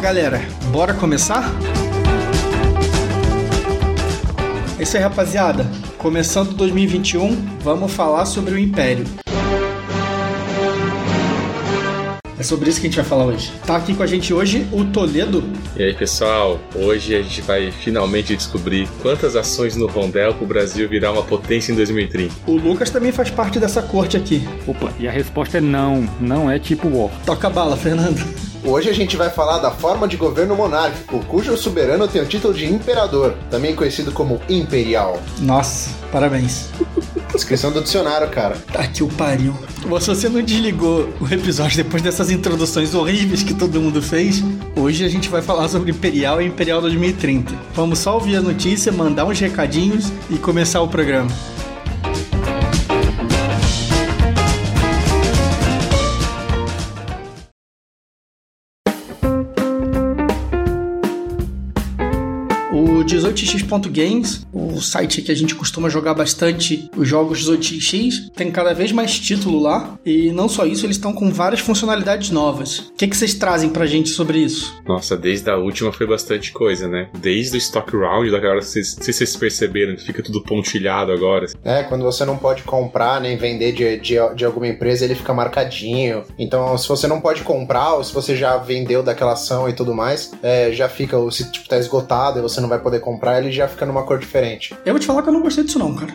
galera, bora começar? É isso aí, rapaziada. Começando 2021, vamos falar sobre o Império. É sobre isso que a gente vai falar hoje. Tá aqui com a gente hoje o Toledo. E aí, pessoal, hoje a gente vai finalmente descobrir quantas ações no Rondel para o Brasil virar uma potência em 2030. O Lucas também faz parte dessa corte aqui. Opa, e a resposta é não, não é tipo War. Toca a bala, Fernando. Hoje a gente vai falar da forma de governo monárquico, cujo soberano tem o título de imperador, também conhecido como imperial. Nossa, parabéns. Descrição do dicionário, cara. Tá que o pariu. Se você não desligou o episódio depois dessas introduções horríveis que todo mundo fez, hoje a gente vai falar sobre Imperial e Imperial 2030. Vamos só ouvir a notícia, mandar uns recadinhos e começar o programa. O 18x.games, o site que a gente costuma jogar bastante os jogos 18x, tem cada vez mais título lá. E não só isso, eles estão com várias funcionalidades novas. O que, que vocês trazem pra gente sobre isso? Nossa, desde a última foi bastante coisa, né? Desde o Stock Round, agora, vocês, se vocês perceberam, que fica tudo pontilhado agora. É, quando você não pode comprar nem vender de, de, de alguma empresa, ele fica marcadinho. Então, se você não pode comprar, ou se você já vendeu daquela ação e tudo mais, é, já fica, ou se tipo, tá esgotado e você não vai poder comprar, ele já fica numa cor diferente. Eu vou te falar que eu não gostei disso não, cara.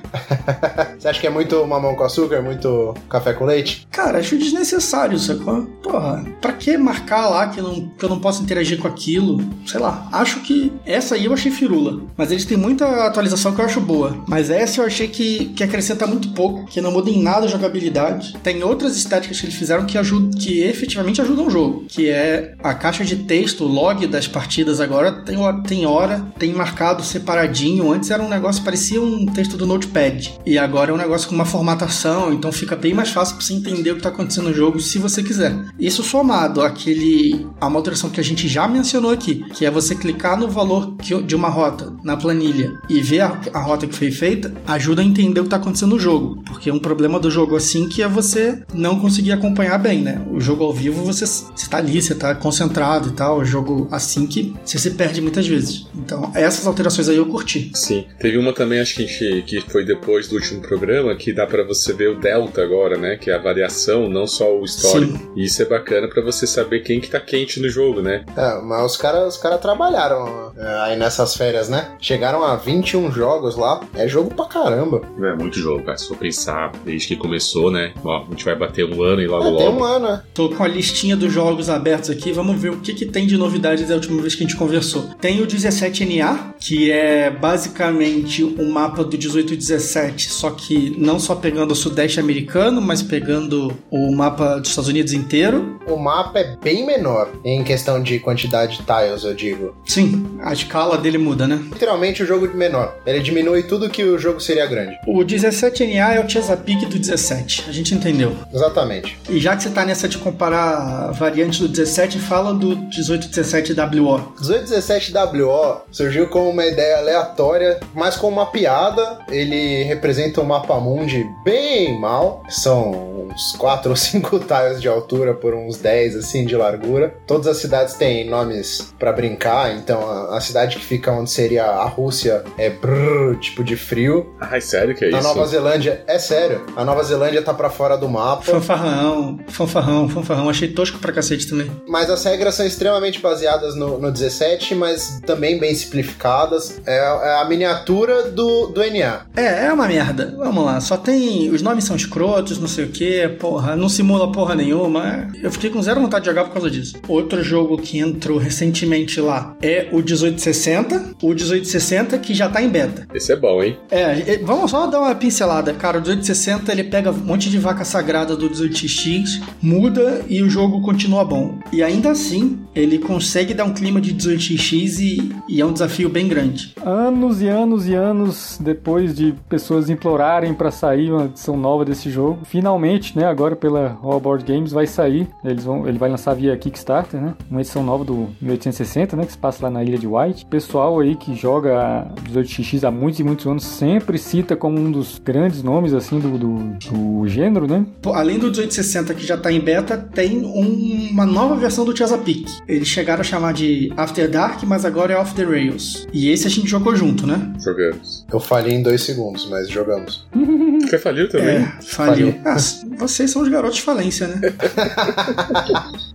Você acha que é muito mamão com açúcar, muito café com leite? Cara, acho desnecessário, sacou? Porra, pra que marcar lá que eu, não, que eu não posso interagir com aquilo? Sei lá, acho que essa aí eu achei firula. Mas eles têm muita atualização que eu acho boa. Mas essa eu achei que, que acrescenta muito pouco, que não muda em nada a jogabilidade. Tem outras estéticas que eles fizeram que, ajudam, que efetivamente ajudam o jogo. Que é a caixa de texto, o log das partidas agora tem, tem hora, tem marcado separadinho. Antes era um negócio, parecia um texto do Notepad. E agora é um negócio com uma formatação, então fica bem mais fácil pra você entender o que tá acontecendo no jogo se você quiser. Isso somado àquele. a uma alteração que a gente já mencionou aqui, que é você clicar no valor de uma rota na planilha e ver a, a rota que foi feita, ajuda a entender o que tá acontecendo no jogo. Porque um problema do jogo assim que é você não conseguir acompanhar bem, né? O jogo ao vivo você, você tá ali, você tá concentrado e tal. O jogo assim que você se perde muitas vezes. Então, essas alterações aí eu curti. Sim. Teve uma também, acho que, gente, que foi depois do último programa, que dá para você ver o delta agora, né? Que é a variação, não só o histórico. Sim. E isso é bacana para você saber quem que tá quente no jogo, né? É, mas os caras os cara trabalharam é, aí nessas férias, né? Chegaram a 21 jogos lá. É jogo pra caramba. É muito jogo, cara. Se for pensar, desde que começou, né? Ó, a gente vai bater um ano e logo é, logo. Tem um ano, né? Tô com a listinha dos jogos abertos aqui. Vamos ver o que, que tem de novidades da última vez que a gente conversou. Tem o 17NA, que é basicamente o um mapa do 18 e 17, só que não só pegando o sudeste americano, mas pegando o mapa dos Estados Unidos inteiro. O mapa é bem menor em questão de quantidade de tiles, eu digo. Sim, a escala dele muda, né? Literalmente o jogo é menor. Ele diminui tudo que o jogo seria grande. O 17NA é o Chesapeake do 17, a gente entendeu. Exatamente. E já que você tá nessa de comparar variantes do 17, fala do 1817WO. 1817WO surgiu como uma ideia aleatória, mas com uma piada. Ele representa um mapa mundi bem mal. São uns 4 ou 5 tiles de altura por uns 10 assim de largura. Todas as cidades têm nomes para brincar, então a, a, cidade que fica onde seria a Rússia é brrr, tipo de frio. Ai, sério que é a isso? A Nova Zelândia, é sério. A Nova Zelândia tá para fora do mapa. Fanfarrão, fanfarrão, fanfarrão. Achei tosco pra cacete também. Mas as regras são extremamente baseadas no, no 17, mas também bem simplificadas. É, é a miniatura do, do NA. É, é uma merda. Vamos lá. Só tem. Os nomes são escrotos, não sei o que, porra. Não simula porra nenhuma. Eu fiquei com zero vontade de jogar por causa disso. Outro jogo que entrou recentemente lá é o 1860. O 1860 que já tá em beta. Esse é bom, hein? É, vamos só dar uma pincelada. Cara, o 1860 ele pega um monte de vaca sagrada do 18x, muda e o jogo continua bom. E ainda assim, ele consegue dar um clima de 18x e, e é um desafio bem grande. Anos e anos e anos depois de pessoas implorarem para sair uma edição nova desse jogo, finalmente, né, agora pela All Board Games vai sair. Eles vão, ele vai lançar via Kickstarter, né? Uma edição nova do 1860, né, que se passa lá na Ilha de White. O pessoal aí que joga 18x há muitos e muitos anos sempre cita como um dos grandes nomes assim do, do, do gênero, né? Além do 1860 que já tá em beta, tem um, uma nova versão do Chesapeake. Eles chegaram a chamar de After Dark, mas agora é Off the Rails. E esse a gente jogou junto, né? Jogamos. Eu falhei em dois segundos, mas jogamos. Você faliu também? É, faliu. Ah, vocês são os garotos de falência, né?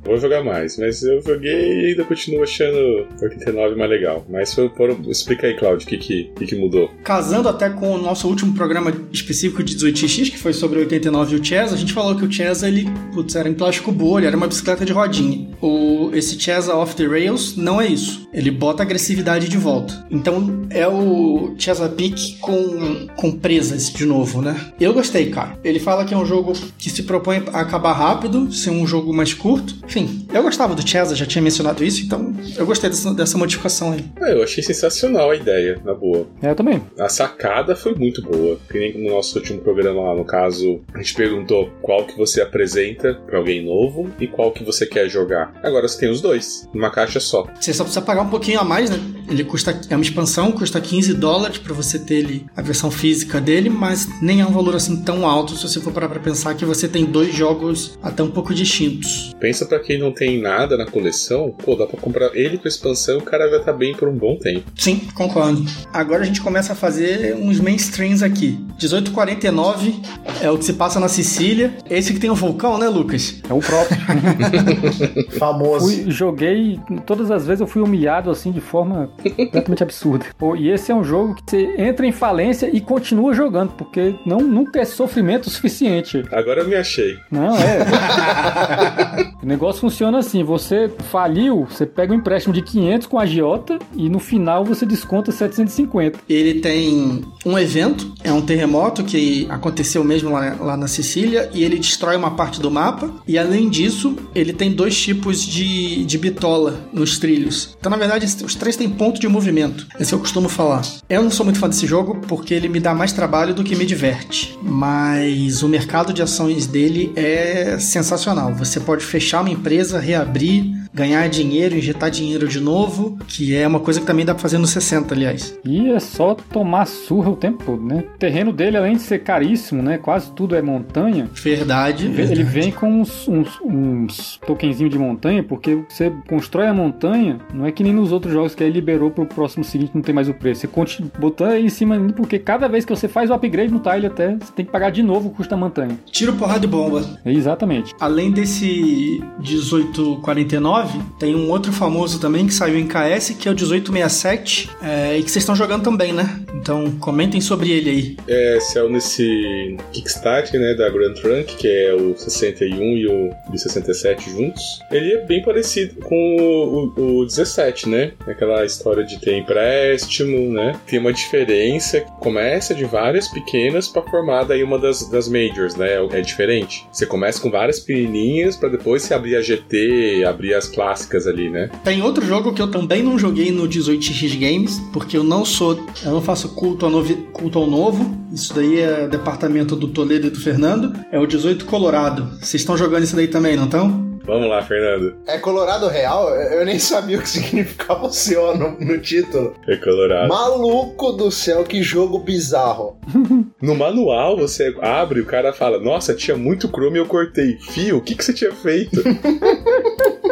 Vou jogar mais, mas eu joguei e ainda continuo achando 89 mais legal. Mas foi explica aí, Claudio, o que, que, que, mudou? Casando até com o nosso último programa específico de 18x, que foi sobre o 89 e o Chess, a gente falou que o Chess, ele, putz, era em plástico bolha, era uma bicicleta de rodinha. O, esse Chess Off the Rails não é isso. Ele bota agressividade de volta. Então é o Chesapeake com, com presas de novo, né? Eu gostei, cara. Ele fala que é um jogo que se propõe a acabar rápido, ser um jogo mais curto. Enfim, eu gostava do Chesa, já tinha mencionado isso, então eu gostei dessa, dessa modificação aí. Ah, eu achei sensacional a ideia, na boa. É, eu também. A sacada foi muito boa. Que nem no nosso último programa lá, no caso, a gente perguntou qual que você apresenta pra alguém novo e qual que você quer jogar. Agora você tem os dois, numa caixa só. Você só precisa pagar um pouquinho a mais, né? Ele custa. É uma expansão, custa 15 dólares pra você ter ele, a versão física dele, mas nem é um valor assim tão alto se você for parar pra pensar que você tem dois jogos até um pouco distintos. Pensa pra quem não tem nada na coleção, pô, dá pra comprar ele com expansão e o cara vai estar bem por um bom tempo. Sim, concordo. Agora a gente começa a fazer uns mainstreams aqui. 1849 é o que se passa na Sicília. Esse que tem o vulcão, né, Lucas? É o próprio. Famoso. Fui- joguei, todas as vezes eu fui humilhado assim de forma completamente absurda. Pô, e esse é um jogo que você entra em falência e continua jogando, porque não, nunca é sofrimento o suficiente. Agora eu me achei. Não, é. o negócio funciona assim: você faliu, você pega um empréstimo de 500 com a agiota e no final você desconta 750. Ele tem um evento, é um terremoto que aconteceu mesmo lá, lá na Sicília e ele destrói uma parte do mapa. E além disso, ele tem dois tipos de, de bitola nos trilhos. Então, na verdade, os três têm ponto de movimento. Esse eu costumo falar. Eu não sou muito fã desse jogo porque ele me dá mais trabalho do que me diverte. Mas o mercado de ações dele é sensacional. Você pode fechar uma empresa, reabrir, ganhar dinheiro, injetar dinheiro de novo, que é uma coisa que também dá pra fazer no 60, aliás. E é só tomar surra o tempo todo, né? O terreno dele, além de ser caríssimo, né? Quase tudo é montanha. Verdade. Ele verdade. vem com uns, uns, uns tokenzinhos de montanha, porque você constrói a montanha, não é que nem nos outros jogos que aí liberou pro próximo seguinte não tem mais o preço. Você continua botando aí em cima, porque cada vez que você faz o upgrade no tile até, você tem que pagar de novo o custo da montanha. Tiro, porrada e bomba. Exatamente. Além desse 1849, tem um outro famoso também que saiu em KS, que é o 1867, é, e que vocês estão jogando também, né? Então comentem sobre ele aí. É, saiu nesse Kickstart, né, da Grand Trunk, que é o 61 e o de 67 juntos. Ele é bem parecido com o, o, o 17, né? Aquela história de ter empréstimo, né? Tem uma diferença, começa de várias pequenas pra formar daí uma das, das majors, né? É diferente. Você começa com várias pequenininhas pra depois você abrir a GT, abrir as clássicas ali, né? Tem outro jogo que eu também não joguei no 18x Games, porque eu não sou, eu não faço culto ao, novi, culto ao novo. Isso daí é departamento do Toledo e do Fernando. É o 18 Colorado. Vocês estão jogando isso daí também, não estão? Vamos lá, Fernando. É Colorado Real? Eu nem sabia o que significava o CO no, no título. É colorado. Maluco do céu, que jogo bizarro. No manual, você abre, o cara fala: Nossa, tinha muito Chrome e eu cortei. Fio, o que, que você tinha feito?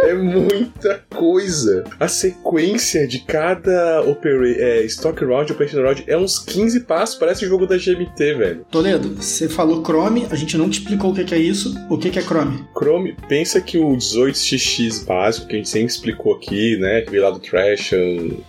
é muita coisa. A sequência de cada opera é, Stock Round, Operation Round é uns 15 passos, parece jogo da GMT, velho. Toledo, você falou Chrome, a gente não te explicou o que é isso. O que é Chrome? Chrome, pensa que o 18xx básico, que a gente sempre explicou aqui, né? Que veio lá do Trash,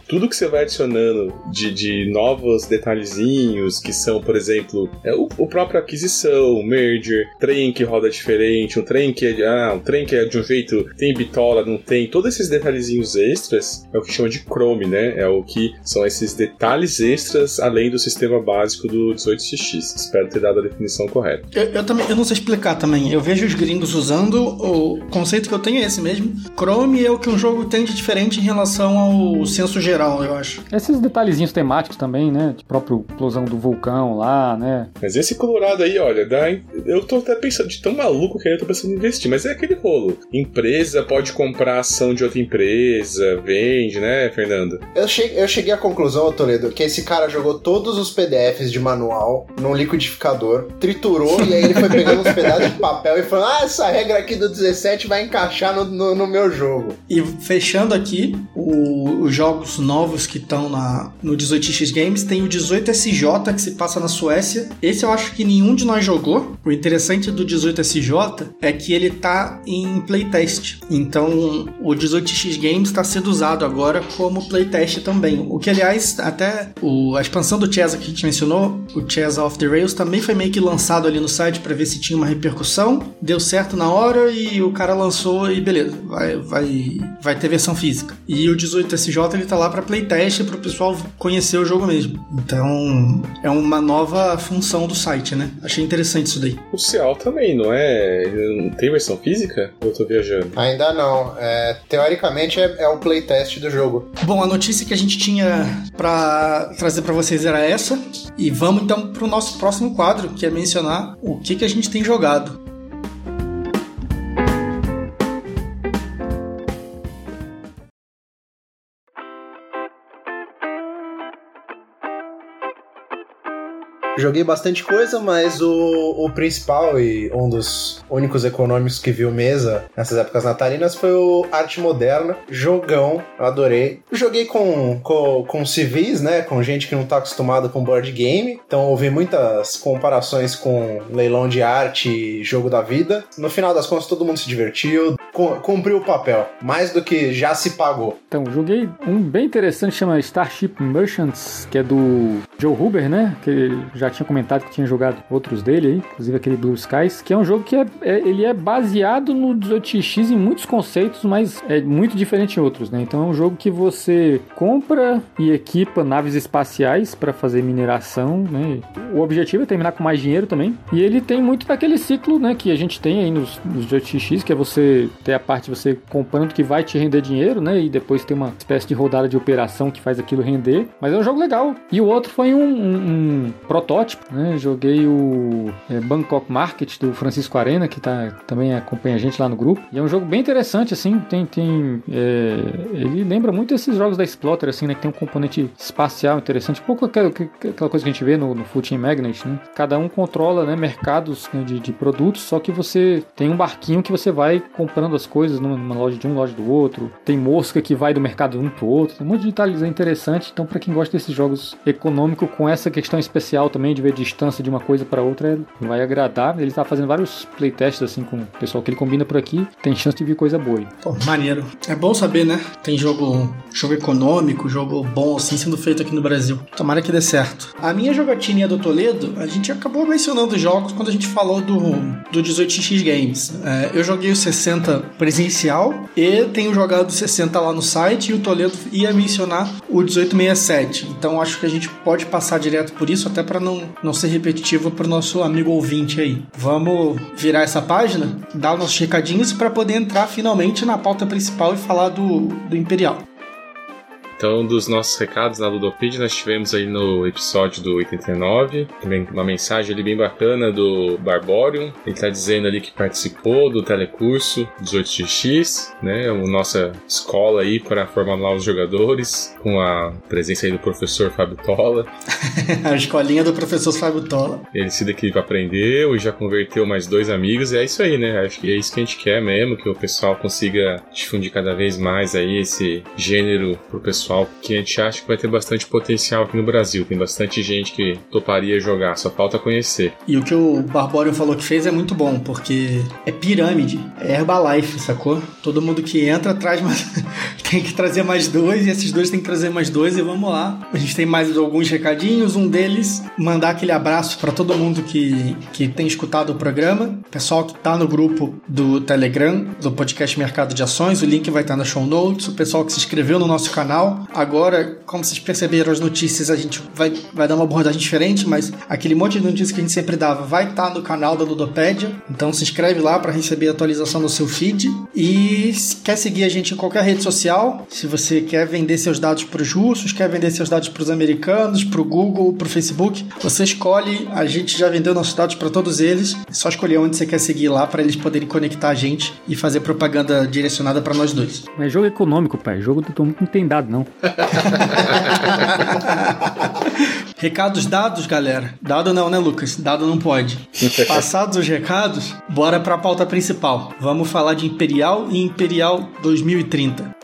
tudo que você vai adicionando de, de novos detalhezinhos, que são, por exemplo, é o, o próprio aquisição, merger, trem que roda diferente, um trem que é, ah, um trem que é de um jeito, tem bitola, não tem, todos esses detalhezinhos extras é o que chama de Chrome, né? É o que são esses detalhes extras além do sistema básico do 18xx. Espero ter dado a definição correta. Eu, eu também, eu não sei explicar também. Eu vejo os gringos usando, o conceito que eu tenho é esse mesmo. Chrome é o que um jogo tem de diferente em relação ao senso geral, eu acho. Esses detalhezinhos temáticos também, né? De próprio explosão do vulcão lá, né? Mas esse Colorado aí, olha, dá, eu tô até pensando de tão maluco que eu tô pensando em investir, mas é aquele rolo. Empresa pode comprar ação de outra empresa, vende, né, Fernando? Eu cheguei, eu cheguei à conclusão, Toledo, que esse cara jogou todos os PDFs de manual num liquidificador, triturou e aí ele foi pegando uns pedaços de papel e falando: Ah, essa regra aqui do 17 vai encaixar no, no, no meu jogo. E fechando aqui, o, os jogos novos que estão no 18x Games tem o 18SJ que se passa na Suécia. Esse eu acho que nenhum de nós jogou. O interessante do 18SJ é que ele tá em playtest. Então o 18x Games está sendo usado agora como playtest também. O que, aliás, até o, a expansão do Chess que a gente mencionou, o Chess Off the Rails, também foi meio que lançado ali no site para ver se tinha uma repercussão. Deu certo na hora e o cara lançou e beleza, vai, vai, vai ter versão física. E o 18SJ ele tá lá para playtest para o pessoal conhecer o jogo mesmo. Então é uma nova função do site, né? Achei interessante isso daí. O Cial também, não é? Não tem versão física? Eu tô viajando. Ainda não. É, teoricamente é, é o playtest do jogo. Bom, a notícia que a gente tinha para trazer para vocês era essa. E vamos então para o nosso próximo quadro, que é mencionar o que, que a gente tem jogado. Joguei bastante coisa, mas o, o principal e um dos únicos econômicos que viu mesa nessas épocas natalinas foi o Arte Moderna. Jogão, adorei. Joguei com, com, com civis, né? Com gente que não tá acostumada com board game. Então ouvi muitas comparações com leilão de arte e jogo da vida. No final das contas, todo mundo se divertiu, cumpriu o papel. Mais do que já se pagou. Então, joguei um bem interessante, chama Starship Merchants, que é do Joe Huber, né? Que já tinha comentado que tinha jogado outros dele aí, inclusive aquele Blue Skies, que é um jogo que é, é ele é baseado no 18x em muitos conceitos, mas é muito diferente em outros, né? Então é um jogo que você compra e equipa naves espaciais para fazer mineração, né? O objetivo é terminar com mais dinheiro também. E ele tem muito daquele ciclo, né, que a gente tem aí nos, nos 18x, que é você ter a parte você comprando que vai te render dinheiro, né? E depois tem uma espécie de rodada de operação que faz aquilo render. Mas é um jogo legal. E o outro foi um, um, um protótipo, né? Joguei o é, Bangkok Market do Francisco Arena, que tá, também acompanha a gente lá no grupo. E é um jogo bem interessante, assim. Tem. tem é, ele lembra muito esses jogos da Explorer, assim, né? Que tem um componente espacial interessante. Um pouco aquela, aquela coisa que a gente vê no, no Magnet, né? Cada um controla né, mercados né, de, de produtos, só que você tem um barquinho que você vai comprando as coisas numa loja de um, loja do outro. Tem mosca que vai do mercado de um pro outro. Tem um monte de detalhes interessante. Então, para quem gosta desses jogos econômicos com essa questão especial também de ver distância de uma coisa para outra, é, vai agradar. Ele tá fazendo vários playtests assim com o pessoal que ele combina por aqui. Tem chance de vir coisa boa. Pô, maneiro. É bom saber, né? Tem jogo, jogo econômico, jogo bom assim sendo feito aqui no Brasil. Tomara que dê certo. A minha jogatina do Toledo, a gente acabou mencionando jogos quando a gente falou do, do 18x Games. É, eu joguei o 60 presencial e tenho jogado 60 lá no site e o Toledo ia mencionar o 1867. Então acho que a gente pode passar direto por isso, até para não, não ser repetitivo para o nosso amigo ouvinte aí. Vamos virar essa página, dar os nossos recadinhos para poder entrar finalmente na pauta principal e falar do, do Imperial. Então, dos nossos recados na Ludopedia, nós tivemos aí no episódio do 89, também uma mensagem ali bem bacana do Barborium. Ele está dizendo ali que participou do telecurso 18x, né? A nossa escola aí para formar novos jogadores, com a presença aí do professor Fábio Tola. a escolinha do professor Fábio Tola. Ele se daqui aprendeu e já converteu mais dois amigos, e é isso aí, né? Acho que é isso que a gente quer mesmo, que o pessoal consiga difundir cada vez mais aí esse gênero pro pessoal pessoal que a gente acha que vai ter bastante potencial aqui no Brasil. Tem bastante gente que toparia jogar, só falta conhecer. E o que o Barborian falou que fez é muito bom, porque é pirâmide, é Herbalife, sacou? Todo mundo que entra traz mais... tem que trazer mais dois, e esses dois tem que trazer mais dois, e vamos lá. A gente tem mais alguns recadinhos, um deles, mandar aquele abraço para todo mundo que, que tem escutado o programa, pessoal que tá no grupo do Telegram, do podcast Mercado de Ações, o link vai estar na show notes, o pessoal que se inscreveu no nosso canal, Agora, como vocês perceberam as notícias, a gente vai, vai dar uma abordagem diferente, mas aquele monte de notícias que a gente sempre dava vai estar tá no canal da Ludopédia. Então se inscreve lá para receber a atualização no seu feed. E quer seguir a gente em qualquer rede social, se você quer vender seus dados para os russos, quer vender seus dados para os americanos, para o Google, para o Facebook, você escolhe. A gente já vendeu nossos dados para todos eles. É só escolher onde você quer seguir lá para eles poderem conectar a gente e fazer propaganda direcionada para nós dois. É jogo econômico, pai. Jogo do não tem dado, não. Recados dados, galera. Dado não, né, Lucas? Dado não pode. Passados os recados, bora para a pauta principal. Vamos falar de Imperial e Imperial 2030.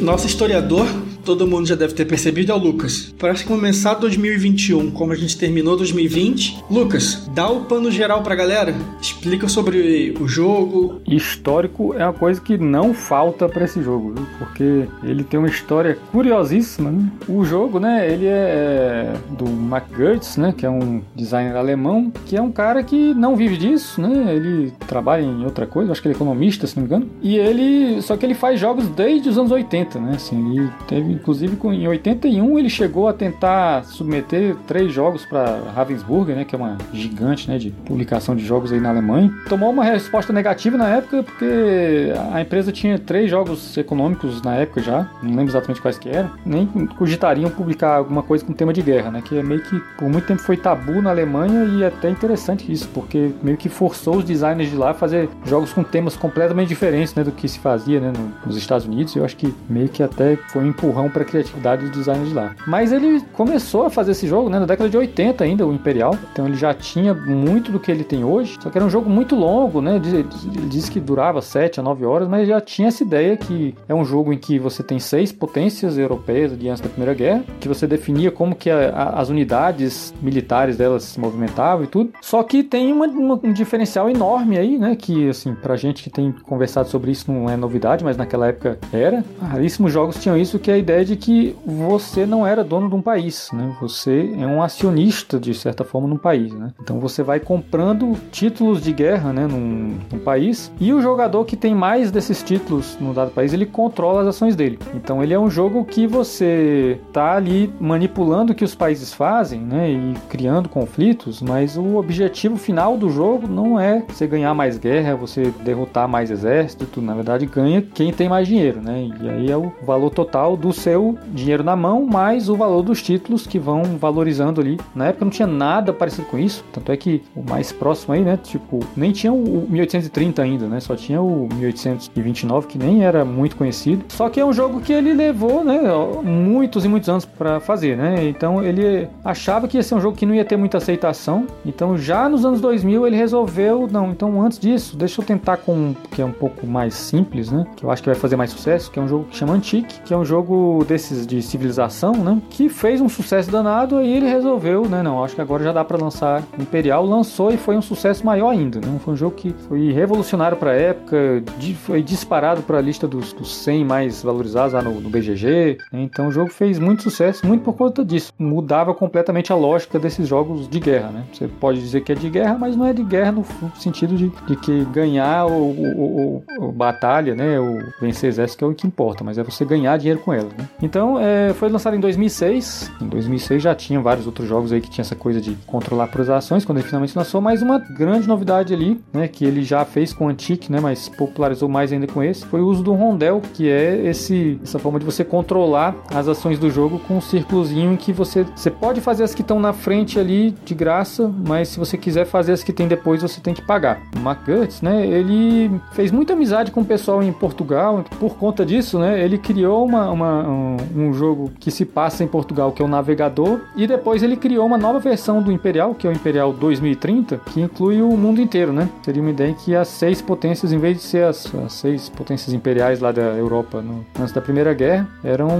Nosso historiador todo mundo já deve ter percebido é o Lucas. Para começar 2021, como a gente terminou 2020, Lucas, dá o pano geral pra galera. Explica sobre o jogo. Histórico é uma coisa que não falta para esse jogo, porque ele tem uma história curiosíssima. Né? O jogo, né, ele é, é do Mac Gertz, né, que é um designer alemão, que é um cara que não vive disso, né? Ele trabalha em outra coisa, acho que ele é economista, se não me engano. E ele, só que ele faz jogos desde os anos 80, né? Assim, ele teve Inclusive, em 81 ele chegou a tentar submeter três jogos para Ravensburger, né, que é uma gigante, né, de publicação de jogos aí na Alemanha. Tomou uma resposta negativa na época porque a empresa tinha três jogos econômicos na época já, não lembro exatamente quais que eram. Nem cogitariam publicar alguma coisa com tema de guerra, né, que é meio que por muito tempo foi tabu na Alemanha e é até interessante isso, porque meio que forçou os designers de lá a fazer jogos com temas completamente diferentes, né, do que se fazia, né, nos Estados Unidos. Eu acho que meio que até foi um empurrão para a criatividade dos designers de lá. Mas ele começou a fazer esse jogo né, na década de 80 ainda, o Imperial. Então ele já tinha muito do que ele tem hoje. Só que era um jogo muito longo, né? Ele disse que durava 7 a 9 horas, mas já tinha essa ideia que é um jogo em que você tem seis potências europeias diante da Primeira Guerra, que você definia como que a, a, as unidades militares delas se movimentavam e tudo. Só que tem uma, uma, um diferencial enorme aí, né? Que assim, pra gente que tem conversado sobre isso não é novidade, mas naquela época era. Raríssimos jogos tinham isso, que é ideia de que você não era dono de um país, né? Você é um acionista de certa forma no país, né? Então você vai comprando títulos de guerra, né, num, num, país e o jogador que tem mais desses títulos no dado país ele controla as ações dele. Então ele é um jogo que você tá ali manipulando o que os países fazem, né, e criando conflitos, mas o objetivo final do jogo não é você ganhar mais guerra, você derrotar mais exército, na verdade ganha quem tem mais dinheiro, né? E aí é o valor total do seu dinheiro na mão, mais o valor dos títulos que vão valorizando ali. Na época não tinha nada parecido com isso, tanto é que o mais próximo aí, né, tipo, nem tinha o 1830 ainda, né, só tinha o 1829 que nem era muito conhecido. Só que é um jogo que ele levou, né, muitos e muitos anos para fazer, né? Então ele achava que ia ser um jogo que não ia ter muita aceitação. Então já nos anos 2000 ele resolveu, não, então antes disso, deixa eu tentar com um que é um pouco mais simples, né, que eu acho que vai fazer mais sucesso, que é um jogo que chama Antique, que é um jogo desses de civilização, né? Que fez um sucesso danado e ele resolveu, né? Não, acho que agora já dá para lançar Imperial. Lançou e foi um sucesso maior ainda, né? Foi um jogo que foi revolucionário para a época, foi disparado para a lista dos, dos 100 mais valorizados lá no, no BGG. Né? Então o jogo fez muito sucesso, muito por conta disso. Mudava completamente a lógica desses jogos de guerra, né? Você pode dizer que é de guerra, mas não é de guerra no sentido de, de que ganhar o, batalha, né? O vencer exército que é o que importa, mas é você ganhar dinheiro com ela, né? Então, é, foi lançado em 2006. Em 2006 já tinha vários outros jogos aí que tinha essa coisa de controlar por ações quando ele finalmente lançou, mas uma grande novidade ali, né, que ele já fez com o Antique, né, mas popularizou mais ainda com esse, foi o uso do rondel, que é esse essa forma de você controlar as ações do jogo com um círculozinho em que você você pode fazer as que estão na frente ali de graça, mas se você quiser fazer as que tem depois, você tem que pagar. O McGurts, né, ele fez muita amizade com o pessoal em Portugal, por conta disso, né, ele criou uma, uma um, um, jogo que se passa em Portugal, que é o Navegador, e depois ele criou uma nova versão do Imperial, que é o Imperial 2030, que inclui o mundo inteiro, né? Seria uma ideia que as seis potências, em vez de ser as, as seis potências imperiais lá da Europa no, antes da Primeira Guerra, eram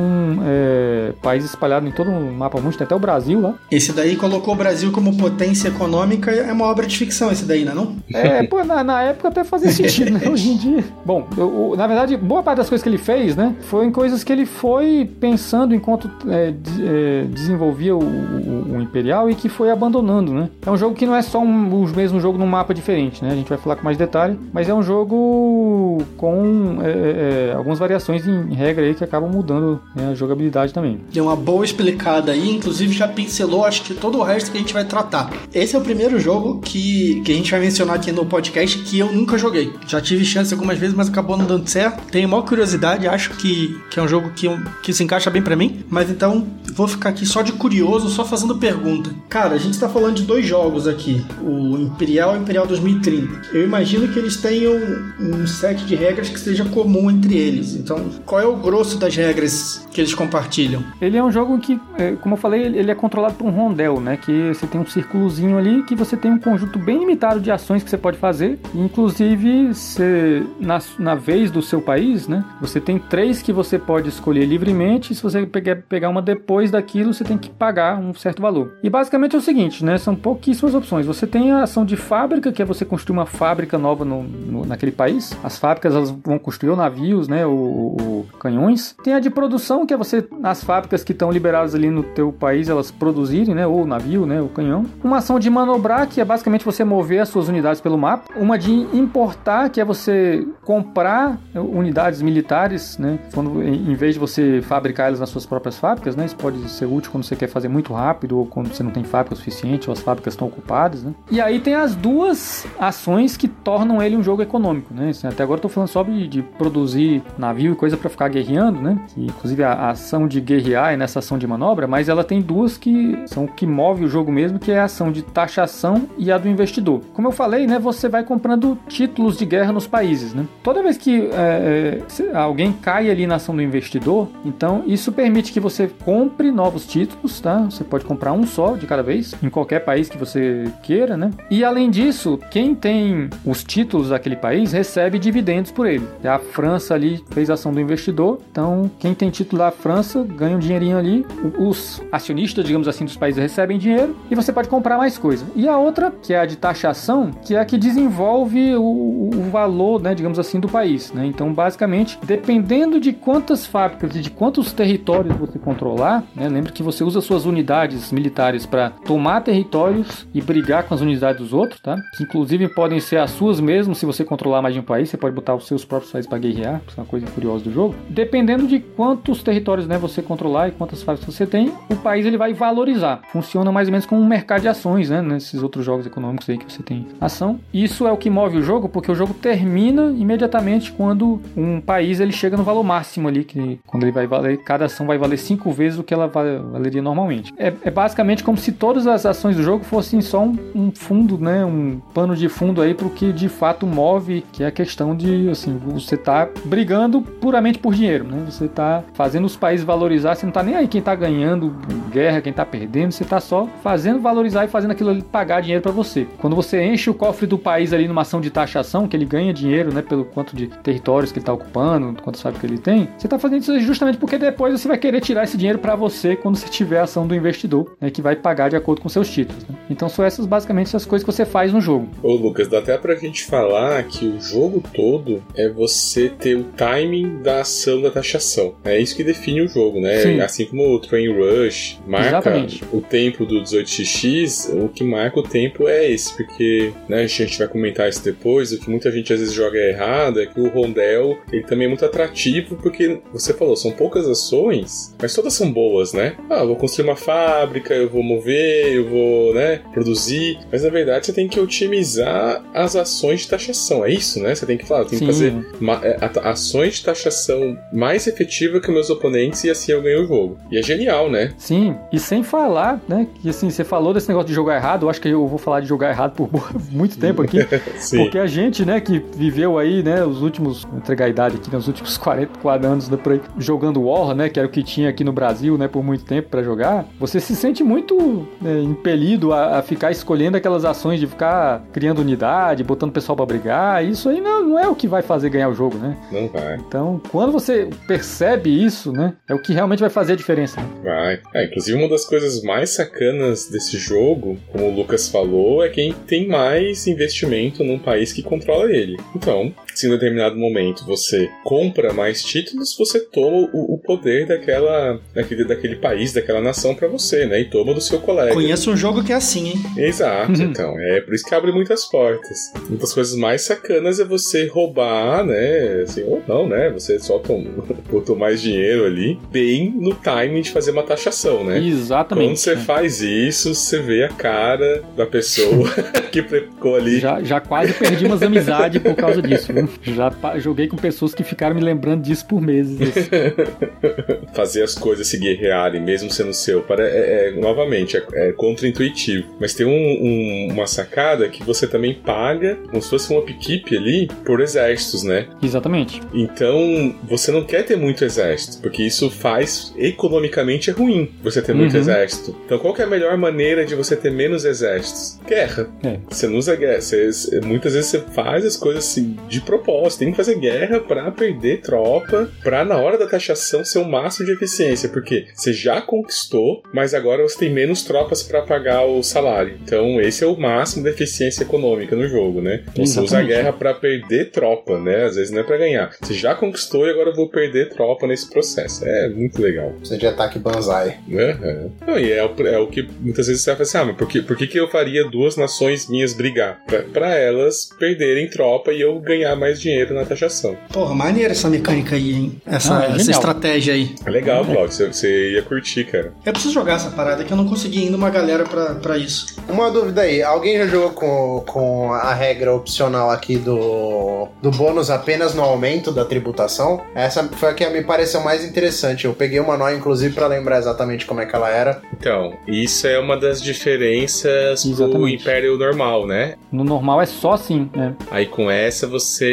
é, países espalhados em todo o mapa mundo, até o Brasil lá. Esse daí colocou o Brasil como potência econômica, é uma obra de ficção esse daí, não é? É, pô, na, na época até fazia sentido, né? Hoje em dia. Bom, eu, na verdade, boa parte das coisas que ele fez, né, foi em coisas que ele foi foi pensando enquanto é, é, desenvolvia o, o, o, Imperial e que foi abandonando, né? É um jogo que não é só um, o mesmo jogo num mapa diferente, né? A gente vai falar com mais detalhe, mas é um jogo com é, é, é algumas variações em regra aí que acabam mudando né, a jogabilidade também. Deu uma boa explicada aí, inclusive já pincelou acho que todo o resto que a gente vai tratar. Esse é o primeiro jogo que, que a gente vai mencionar aqui no podcast que eu nunca joguei. Já tive chance algumas vezes, mas acabou não dando certo. Tenho maior curiosidade, acho que, que é um jogo que, que se encaixa bem para mim, mas então vou ficar aqui só de curioso, só fazendo pergunta. Cara, a gente tá falando de dois jogos aqui, o Imperial e o Imperial 2030. Eu imagino que eles tenham um set de regras que seja comum entre eles. Então, qual é o grosso das regras que eles compartilham? Ele é um jogo que, é, como eu falei, ele é controlado por um rondel, né? Que você tem um círculozinho ali que você tem um conjunto bem limitado de ações que você pode fazer. Inclusive, você, na, na vez do seu país, né? Você tem três que você pode escolher livremente. Se você pegar, uma depois daquilo, você tem que pagar um certo valor. E basicamente é o seguinte, né? São pouquíssimas opções. Você tem a ação de fábrica, que é você construir uma fábrica nova no, no naquele país. As fábricas elas vão construir navios, né? Ou, ou, canhões. Tem a de produção, que é você, as fábricas que estão liberadas ali no teu país, elas produzirem, né? Ou navio, né? O canhão. Uma ação de manobrar, que é basicamente você mover as suas unidades pelo mapa. Uma de importar, que é você comprar unidades militares, né? Quando, em vez de você fabricar elas nas suas próprias fábricas, né? Isso pode ser útil quando você quer fazer muito rápido ou quando você não tem fábrica suficiente ou as fábricas estão ocupadas, né? E aí tem as duas ações que tornam ele um jogo econômico, né? Assim, até agora eu tô falando só de, de produzir navio e coisa para ficar guerreando, né? Que, inclusive a, a ação de guerrear é nessa ação de manobra, mas ela tem duas que são o que move o jogo mesmo, que é a ação de taxação e a do investidor. Como eu falei, né? Você vai comprando títulos de guerra nos países, né? Toda vez que é, é alguém cai ali na ação do investidor, então isso permite que você compre novos títulos, tá? Você pode comprar um só de cada vez, em qualquer país que você queira, né? E além disso, quem tem os títulos daquele país recebe dividendos por ele. A França ali fez a ação do investidor, então quem tem título da França ganha um dinheirinho ali, os acionistas, digamos assim, dos países recebem dinheiro e você pode comprar mais coisa. E a outra, que é a de taxação, que é a que desenvolve o, o valor, né, digamos assim, do país, né? Então, basicamente, dependendo de quantas fábricas e de quantos territórios você controlar, né? Lembre que você usa suas unidades militares para tomar territórios e brigar com as unidades dos outros, tá? Que inclusive podem ser as suas mesmo, se você controlar mais de um país, você pode botar os seus próprios países para guerrear, isso é uma coisa curiosa do jogo. Dependendo de quantos territórios, né, você controlar e quantas fábricas você tem, o país ele vai valorizar. Funciona mais ou menos como um mercado de ações, né, nesses outros jogos econômicos aí que você tem ação. Isso é o que move o jogo, porque o jogo termina imediatamente quando um país ele chega no valor máximo ali, que quando ele vai valer, cada ação vai valer cinco vezes o que ela valeria normalmente. É, é basicamente como se todas as ações do jogo fossem só um, um fundo, né, um pano de fundo aí o que de fato move, que é a questão de, assim, você tá brigando puramente por dinheiro, né? Você tá fazendo os países valorizar, você não tá nem aí quem tá ganhando guerra, quem tá perdendo, você tá só fazendo valorizar e fazendo aquilo ali pagar dinheiro para você. Quando você enche o cofre do país ali numa ação de taxação, que ele ganha dinheiro, né, pelo quanto de territórios que ele tá ocupando, quanto sabe que ele tem, você tá fazendo isso justamente porque depois você vai querer tirar esse dinheiro para você quando você tiver a ação do investidor, né, que vai pagar de acordo com seus títulos. Né? Então são essas basicamente as coisas que você faz no jogo. Ô Lucas, dá até pra gente falar que o jogo todo é você ter o timing da ação da taxação. É isso que define o jogo, né? Sim. Assim como o Train Rush marca Exatamente. o tempo do 18x, o que marca o tempo é esse, porque né, a gente vai comentar isso depois, o que muita gente às vezes joga errado é que o Rondel ele também é muito atrativo, porque você falou, são poucas ações, mas todas são boas, né? Ah, eu vou construir uma fábrica, eu vou mover, eu vou, né, produzir, mas na verdade você tem que otimizar as ações de taxação, é isso, né? Você tem que falar, tem que fazer é, ações de taxação mais efetiva que meus oponentes e assim eu ganho o jogo. E é genial, né? Sim, e sem falar, né, que assim, você falou desse negócio de jogar errado, eu acho que eu vou falar de jogar errado por muito tempo aqui, porque a gente, né, que viveu aí, né, os últimos, vou entregar a idade aqui, nos né, últimos 44 anos, né, por aí, jogando War, né, que era o que tinha aqui no Brasil, né, por muito tempo para jogar, você se sente muito né, impelido a, a, ficar escolhendo aquelas ações de ficar criando unidade, botando o pessoal para brigar, isso aí não, não é o que vai fazer ganhar o jogo, né? Não vai. Então, quando você percebe isso, né, é o que realmente vai fazer a diferença. Né? Vai. É, inclusive uma das coisas mais sacanas desse jogo, como o Lucas falou, é quem tem mais investimento num país que controla ele. Então, se em determinado momento você compra mais títulos, você toma o, o poder daquela, daquele, daquele país, daquela nação para você, né? E toma do seu colega. Conheço um jogo que é assim, hein? Exato, uhum. então. É por isso que abre muitas portas. Uma das coisas mais sacanas é você roubar, né? Assim, ou não, né? Você um, botou mais dinheiro ali, bem no timing de fazer uma taxação, né? Exatamente. Quando você faz isso, você vê a cara da pessoa que ficou ali. Já, já quase perdi umas amizades por causa disso, viu? Já joguei com pessoas que ficaram me lembrando disso por meses. fazer as coisas se guerrearem, mesmo sendo seu, para, é, é novamente, é, é contra-intuitivo. Mas tem um, um, uma sacada que você também paga, como se fosse uma equipe ali, por exércitos, né? Exatamente. Então, você não quer ter muito exército, porque isso faz economicamente é ruim você ter muito uhum. exército. Então, qual é a melhor maneira de você ter menos exércitos? Guerra. É. Você não usa guerra. Você, muitas vezes você faz as coisas assim de propósito. Tem que fazer guerra para perder tropa, para na hora da taxação ser o um máximo de eficiência, porque você já conquistou, mas agora você tem menos tropas para pagar o salário. Então, esse é o máximo da eficiência econômica no jogo, né? Você usa a guerra para perder tropa, né? Às vezes não é para ganhar. Você já conquistou e agora eu vou perder tropa nesse processo. É muito legal. Você de ataque banzai. Uhum. Não, e é o, é o que muitas vezes você vai assim, ah, mas por que, por que, que eu faria duas nações minhas brigar? Para elas perderem tropa e eu ganhar mais dinheiro na taxação. Porra, maneira essa mecânica aí, hein? Essa, ah, é essa estratégia aí. É legal, Claudio. Você, você ia curtir, cara. Eu preciso jogar essa parada que eu não consegui ainda uma galera para isso. Uma dúvida aí. Alguém já jogou com, com a regra opcional aqui do, do bônus apenas no aumento da tributação? Essa foi a que me pareceu mais interessante. Eu peguei uma nó, inclusive, para lembrar exatamente como é que ela era. Então, isso é uma das diferenças exatamente. pro Império normal, né? No normal é só assim, né? Aí com essa você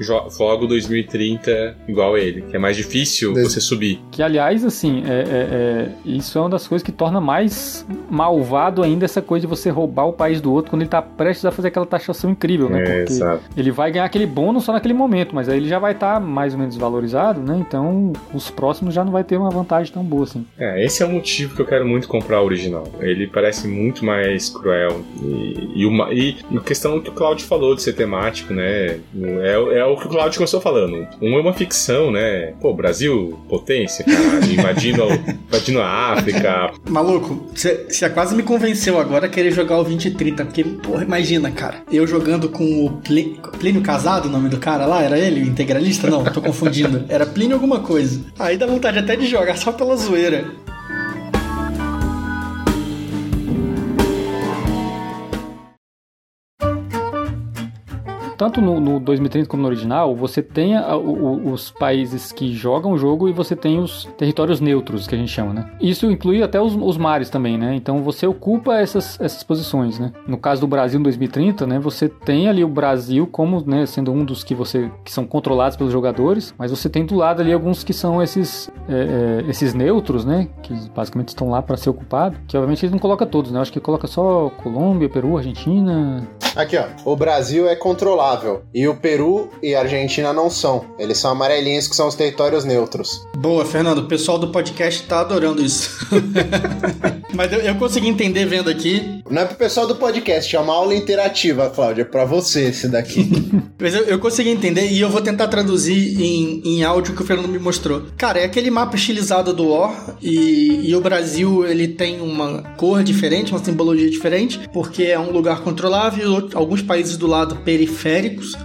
joga o 2030 igual ele, que é mais difícil você subir. Que aliás, assim, é, é, é, isso é uma das coisas que torna mais malvado ainda essa coisa de você roubar o país do outro quando ele tá prestes a fazer aquela taxação incrível, né? É, Porque exato. ele vai ganhar aquele bônus só naquele momento, mas aí ele já vai estar tá mais ou menos valorizado, né? Então os próximos já não vai ter uma vantagem tão boa assim. É, esse é o motivo que eu quero muito comprar o original. Ele parece muito mais cruel e, e, uma, e, e a questão que o Claudio falou de ser temático, né? É, é o que o Claudio começou falando. Um é uma ficção, né? Pô, Brasil, potência, cara, invadindo, invadindo a África. Maluco, você quase me convenceu agora a querer jogar o 2030, porque, porra, imagina, cara, eu jogando com o Plínio Casado, o nome do cara lá, era ele, o integralista? Não, tô confundindo. Era Plínio alguma coisa. Aí dá vontade até de jogar só pela zoeira. Tanto no, no 2030 como no original, você tem a, o, os países que jogam o jogo e você tem os territórios neutros, que a gente chama, né? Isso inclui até os, os mares também, né? Então você ocupa essas, essas posições, né? No caso do Brasil em 2030, né? Você tem ali o Brasil como, né, sendo um dos que você que são controlados pelos jogadores, mas você tem do lado ali alguns que são esses é, é, esses neutros, né? Que basicamente estão lá para ser ocupado. Que obviamente ele não coloca todos, né? Eu acho que coloca só Colômbia, Peru, Argentina. Aqui, ó. O Brasil é controlado e o Peru e a Argentina não são. Eles são amarelinhos, que são os territórios neutros. Boa, Fernando. O pessoal do podcast tá adorando isso. Mas eu, eu, consegui entender vendo aqui. Não é pro pessoal do podcast, é uma aula interativa, Cláudia. É pra você esse daqui. Mas eu, eu, consegui entender e eu vou tentar traduzir em, em áudio que o Fernando me mostrou. Cara, é aquele mapa estilizado do War e, e o Brasil ele tem uma cor diferente, uma simbologia diferente, porque é um lugar controlável, alguns países do lado periférico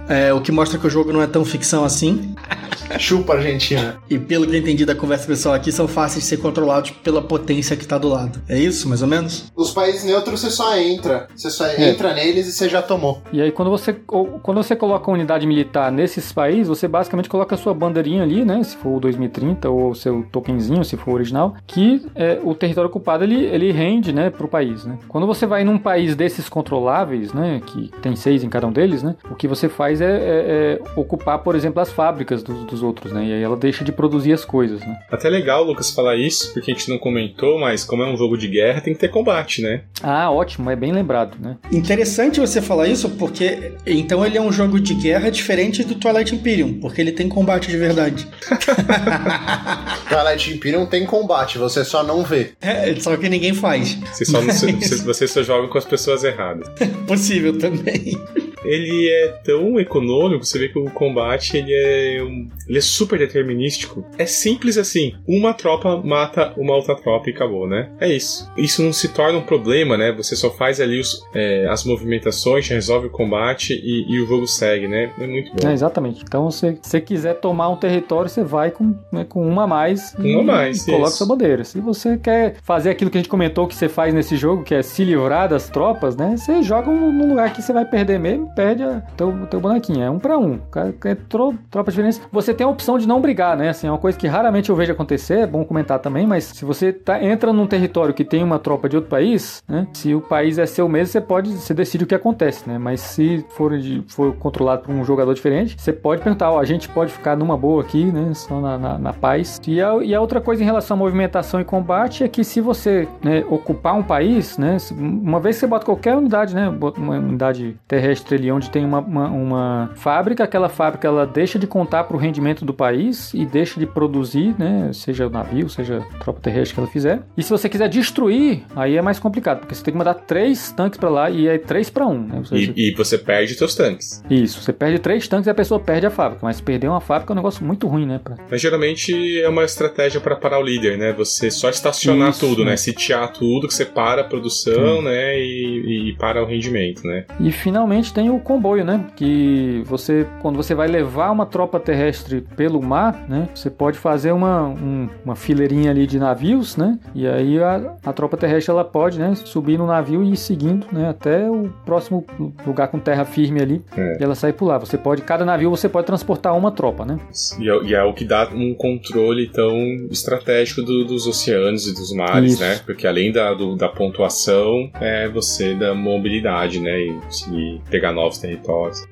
é, o que mostra que o jogo não é tão ficção assim. Chupa Argentina. E pelo que eu entendi da conversa pessoal aqui, são fáceis de ser controlados pela potência que tá do lado. É isso, mais ou menos? Os países neutros você só entra. Você só é. entra neles e você já tomou. E aí quando você, quando você coloca uma unidade militar nesses países, você basicamente coloca a sua bandeirinha ali, né? Se for o 2030 ou o seu tokenzinho, se for o original, que é, o território ocupado ele, ele rende, né, pro país, né? Quando você vai num país desses controláveis, né, que tem seis em cada um deles, né, o que você faz é, é, é ocupar, por exemplo, as fábricas dos, dos outros, né? E aí ela deixa de produzir as coisas, né? Até legal, Lucas, falar isso, porque a gente não comentou, mas como é um jogo de guerra, tem que ter combate, né? Ah, ótimo, é bem lembrado, né? Interessante você falar isso, porque então ele é um jogo de guerra diferente do Twilight Imperium, porque ele tem combate de verdade. Twilight Imperium tem combate, você só não vê. É, só que ninguém faz. Você só, mas... você só joga com as pessoas erradas. Possível também. Ele é tão econômico, você vê que o combate ele é, um, ele é super determinístico. É simples assim, uma tropa mata uma outra tropa e acabou, né? É isso. Isso não se torna um problema, né? Você só faz ali os, é, as movimentações, resolve o combate e, e, o jogo segue, né? É muito bom. É, exatamente. Então, se você quiser tomar um território, você vai com, né, com uma a mais uma a mais, coloca isso. sua bandeira. Se você quer fazer aquilo que a gente comentou que você faz nesse jogo, que é se livrar das tropas, né? Você joga num lugar que você vai perder mesmo, perde a, teu, bonequinho. É um para um. É tro, tropa diferente. Você tem a opção de não brigar, né? Assim, é uma coisa que raramente eu vejo acontecer, é bom comentar também, mas se você tá, entra num território que tem uma tropa de outro país, né? Se o país é seu mesmo, você pode, você decide o que acontece, né? Mas se for, de, for controlado por um jogador diferente, você pode perguntar, ó, a gente pode ficar numa boa aqui, né? Só na, na, na paz. E a, e a outra coisa em relação à movimentação e combate é que se você né, ocupar um país, né? Uma vez que você bota qualquer unidade, né? Uma unidade terrestre ali onde tem uma, uma, uma fábrica, aquela fábrica ela deixa de contar para o rendimento do país e deixa de produzir, né? Seja navio, seja tropa terrestre que ela fizer. E se você quiser destruir, aí é mais complicado, porque você tem que mandar três tanques para lá e é três para um, né? E, e, você perde seus tanques. Isso, você perde três tanques e a pessoa perde a fábrica. Mas perder uma fábrica é um negócio muito ruim, né? Pra... Mas geralmente é uma estratégia para parar o líder, né? Você só estacionar Isso, tudo, né? né? Sitiar tudo, que você para a produção, Sim. né? E, e para o rendimento, né? E finalmente tem o comboio, né? Que você, quando você vai levar uma tropa terrestre pelo mar, né? Você pode fazer uma, um, uma fileirinha ali de navios, né? E aí a, a tropa terrestre ela pode, né? Subir no navio e ir seguindo, né? Até o próximo lugar com terra firme ali é. e ela sai por lá. Você pode, cada navio você pode transportar uma tropa, né? E é, e é o que dá um controle tão estratégico do, dos oceanos e dos mares, Isso. né? Porque além da, do, da pontuação, é você da mobilidade, né? E, e pegar novos territórios.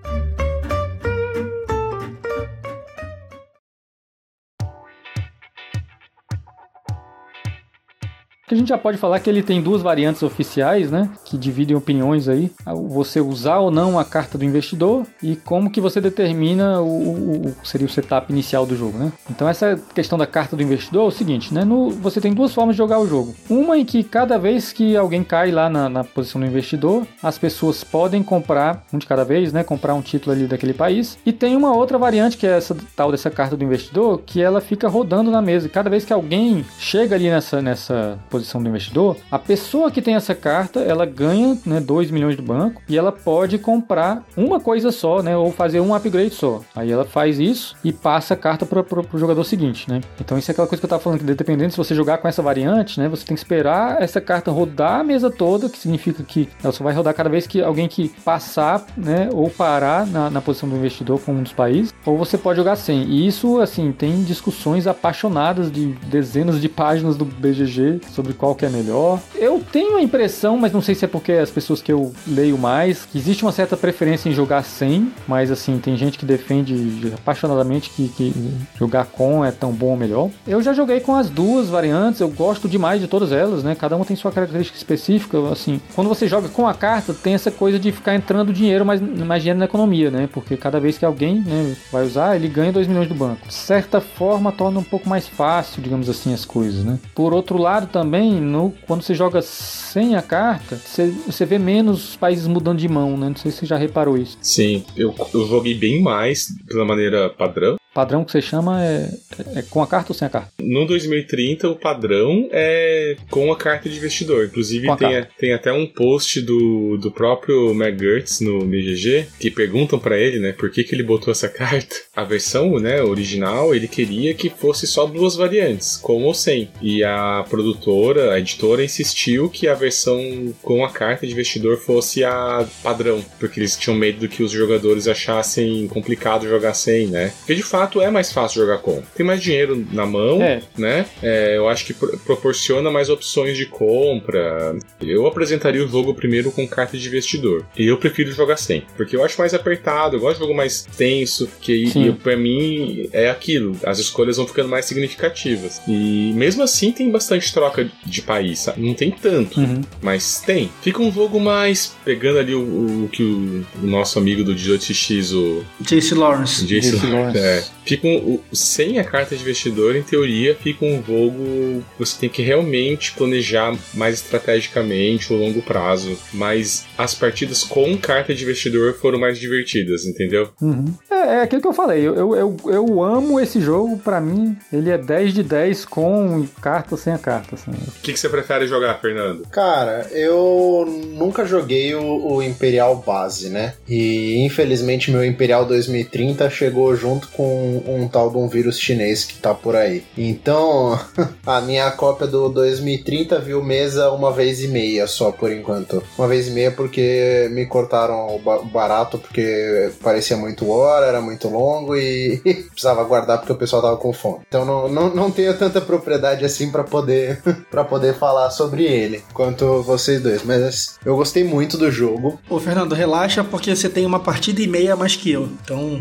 Que a gente já pode falar que ele tem duas variantes oficiais, né? Que dividem opiniões aí. Você usar ou não a carta do investidor e como que você determina o, o, o seria o setup inicial do jogo, né? Então essa questão da carta do investidor é o seguinte, né? No, você tem duas formas de jogar o jogo. Uma em que cada vez que alguém cai lá na, na posição do investidor, as pessoas podem comprar um de cada vez, né? Comprar um título ali daquele país. E tem uma outra variante que é essa tal dessa carta do investidor, que ela fica rodando na mesa. Cada vez que alguém chega ali nessa, nessa posição posição do investidor, a pessoa que tem essa carta, ela ganha né, 2 milhões do banco e ela pode comprar uma coisa só, né, ou fazer um upgrade só. Aí ela faz isso e passa a carta para o jogador seguinte, né? Então isso é aquela coisa que eu estava falando, que dependendo se você jogar com essa variante, né, você tem que esperar essa carta rodar a mesa toda, que significa que ela só vai rodar cada vez que alguém que passar, né, ou parar na, na posição do investidor com um dos países, ou você pode jogar sem. E isso, assim, tem discussões apaixonadas de dezenas de páginas do BGG sobre sobre qual que é melhor. Eu tenho a impressão, mas não sei se é porque as pessoas que eu leio mais, que existe uma certa preferência em jogar sem, mas assim, tem gente que defende apaixonadamente que, que jogar com é tão bom ou melhor. Eu já joguei com as duas variantes, eu gosto demais de todas elas, né? Cada uma tem sua característica específica, assim. Quando você joga com a carta, tem essa coisa de ficar entrando dinheiro, mais, mais dinheiro na economia, né? Porque cada vez que alguém né, vai usar, ele ganha 2 milhões do banco. De certa forma, torna um pouco mais fácil, digamos assim, as coisas, né? Por outro lado, também também, no, quando você joga sem a carta, você, você vê menos países mudando de mão, né? Não sei se você já reparou isso. Sim, eu, eu joguei bem mais pela maneira padrão padrão que você chama é, é, com a carta ou sem a carta? No 2030, o padrão é com a carta de investidor. Inclusive, tem, a, tem até um post do, do próprio McGurts no BGG que perguntam para ele, né, por que, que ele botou essa carta. A versão, né, original, ele queria que fosse só duas variantes, com ou sem. E a produtora, a editora, insistiu que a versão com a carta de investidor fosse a padrão, porque eles tinham medo do que os jogadores achassem complicado jogar sem, né? Porque de fato, fato é mais fácil jogar com. Tem mais dinheiro na mão, é. né? É, eu acho que pr proporciona mais opções de compra. Eu apresentaria o jogo primeiro com carta de investidor. E eu prefiro jogar sem, porque eu acho mais apertado, eu gosto de jogo mais tenso, que e, pra mim é aquilo. As escolhas vão ficando mais significativas. E mesmo assim tem bastante troca de país, sabe? Não tem tanto, uhum. mas tem. Fica um jogo mais pegando ali o, o que o, o, nosso amigo do 18x, o Jace Lawrence. Jace Lawrence. É Fica um, sem a carta de investidor, em teoria, fica um jogo que você tem que realmente planejar mais estrategicamente o longo prazo. Mas as partidas com carta de investidor foram mais divertidas, entendeu? Uhum. É, é, aquilo que eu falei. Eu, eu, eu, eu amo esse jogo. Para mim, ele é 10 de 10 com carta ou sem a carta. Assim. O que, que você prefere jogar, Fernando? Cara, eu nunca joguei o, o Imperial Base, né? E infelizmente meu Imperial 2030 chegou junto com um tal de um vírus chinês que tá por aí. Então, a minha cópia do 2030 viu mesa uma vez e meia só por enquanto. Uma vez e meia porque me cortaram o barato porque parecia muito hora, era muito longo e precisava guardar porque o pessoal tava com fome. Então não, não, não tenho tanta propriedade assim para poder para poder falar sobre ele quanto vocês dois, mas eu gostei muito do jogo. Ô Fernando, relaxa porque você tem uma partida e meia mais que eu. Então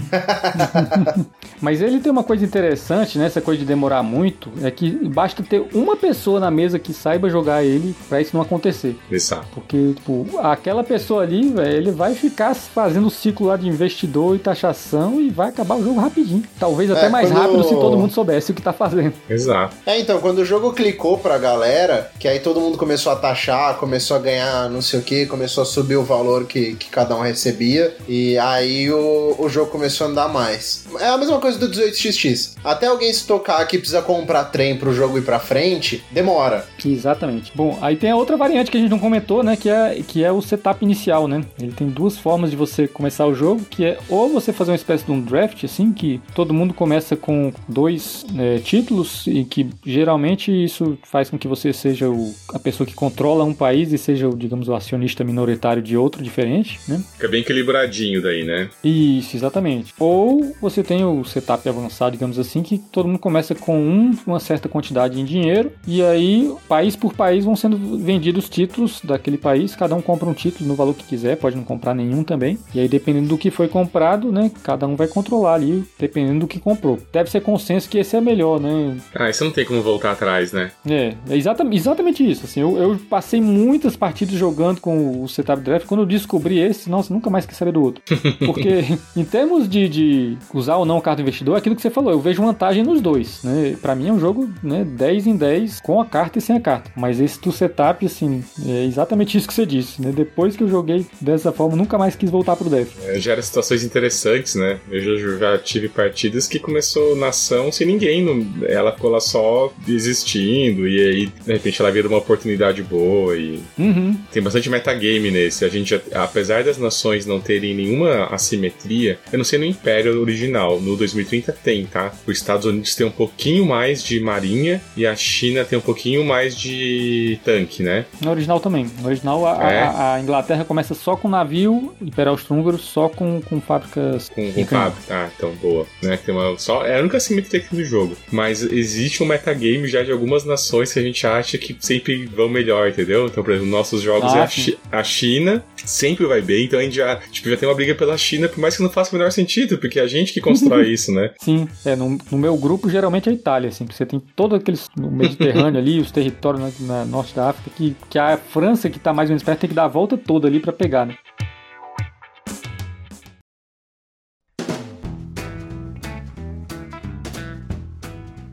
Mas ele tem uma coisa interessante, né? Essa coisa de demorar muito, é que basta ter uma pessoa na mesa que saiba jogar ele para isso não acontecer. Exato. Porque, tipo, aquela pessoa ali, velho, ele vai ficar fazendo o ciclo lá de investidor e taxação e vai acabar o jogo rapidinho. Talvez até é, mais quando... rápido se todo mundo soubesse o que tá fazendo. Exato. É, então, quando o jogo clicou pra galera, que aí todo mundo começou a taxar, começou a ganhar não sei o que, começou a subir o valor que, que cada um recebia, e aí o, o jogo começou a andar mais. É a mesma coisa do 18xx. Até alguém se tocar que precisa comprar trem pro jogo ir pra frente, demora. Exatamente. Bom, aí tem a outra variante que a gente não comentou, né, que é, que é o setup inicial, né? Ele tem duas formas de você começar o jogo, que é ou você fazer uma espécie de um draft, assim, que todo mundo começa com dois é, títulos e que geralmente isso faz com que você seja o, a pessoa que controla um país e seja, o, digamos, o acionista minoritário de outro diferente, né? Fica bem equilibradinho daí, né? Isso, exatamente. Ou você tem o setup avançado, digamos assim, que todo mundo começa com um, uma certa quantidade em dinheiro e aí, país por país, vão sendo vendidos títulos daquele país, cada um compra um título no valor que quiser, pode não comprar nenhum também. E aí, dependendo do que foi comprado, né, cada um vai controlar ali, dependendo do que comprou. Deve ser consenso que esse é melhor, né? Ah, isso não tem como voltar atrás, né? É, é exatamente, exatamente isso. Assim, eu, eu passei muitas partidas jogando com o setup draft. Quando eu descobri esse, nossa, nunca mais quis saber do outro. Porque, em termos de, de usar ou não o carta investidor, é aquilo que você falou, eu vejo vantagem nos dois, né? Pra mim é um jogo, né, 10 em 10 com a carta e sem a carta. Mas esse do setup, assim, é exatamente isso que você disse, né? Depois que eu joguei dessa forma, nunca mais quis voltar pro dev. É, gera situações interessantes, né? Eu já, já, tive partidas que começou nação sem ninguém, ela ficou lá só existindo e aí, de repente, ela vira uma oportunidade boa e uhum. tem bastante metagame nesse. A gente, apesar das nações não terem nenhuma assimetria, eu não sei no Império original, no 2030 tem, tá? Os Estados Unidos tem um pouquinho mais de marinha e a China tem um pouquinho mais de tanque, né? No original também. No original, a, é. a, a Inglaterra começa só com navio, Imperial Austro-Húngaro só com, com fábricas. Com, com fábrica, ah, então boa. Né? Tem uma, só, é a única simetria do jogo. Mas existe um metagame já de algumas nações que a gente acha que sempre vão melhor, entendeu? Então, por exemplo, nossos jogos ah, é a, Chi a, China, sempre vai bem, então a gente já, tipo, já tem uma briga pela China, por mais que não faça o menor sentido, porque é a gente que constrói isso, né? Sim, é, no, no, meu grupo geralmente é a Itália, assim, porque você tem todo aqueles no Mediterrâneo ali, os territórios na, na norte da África, que, que a França, que tá mais ou menos perto, tem que dar a volta toda ali para pegar, né?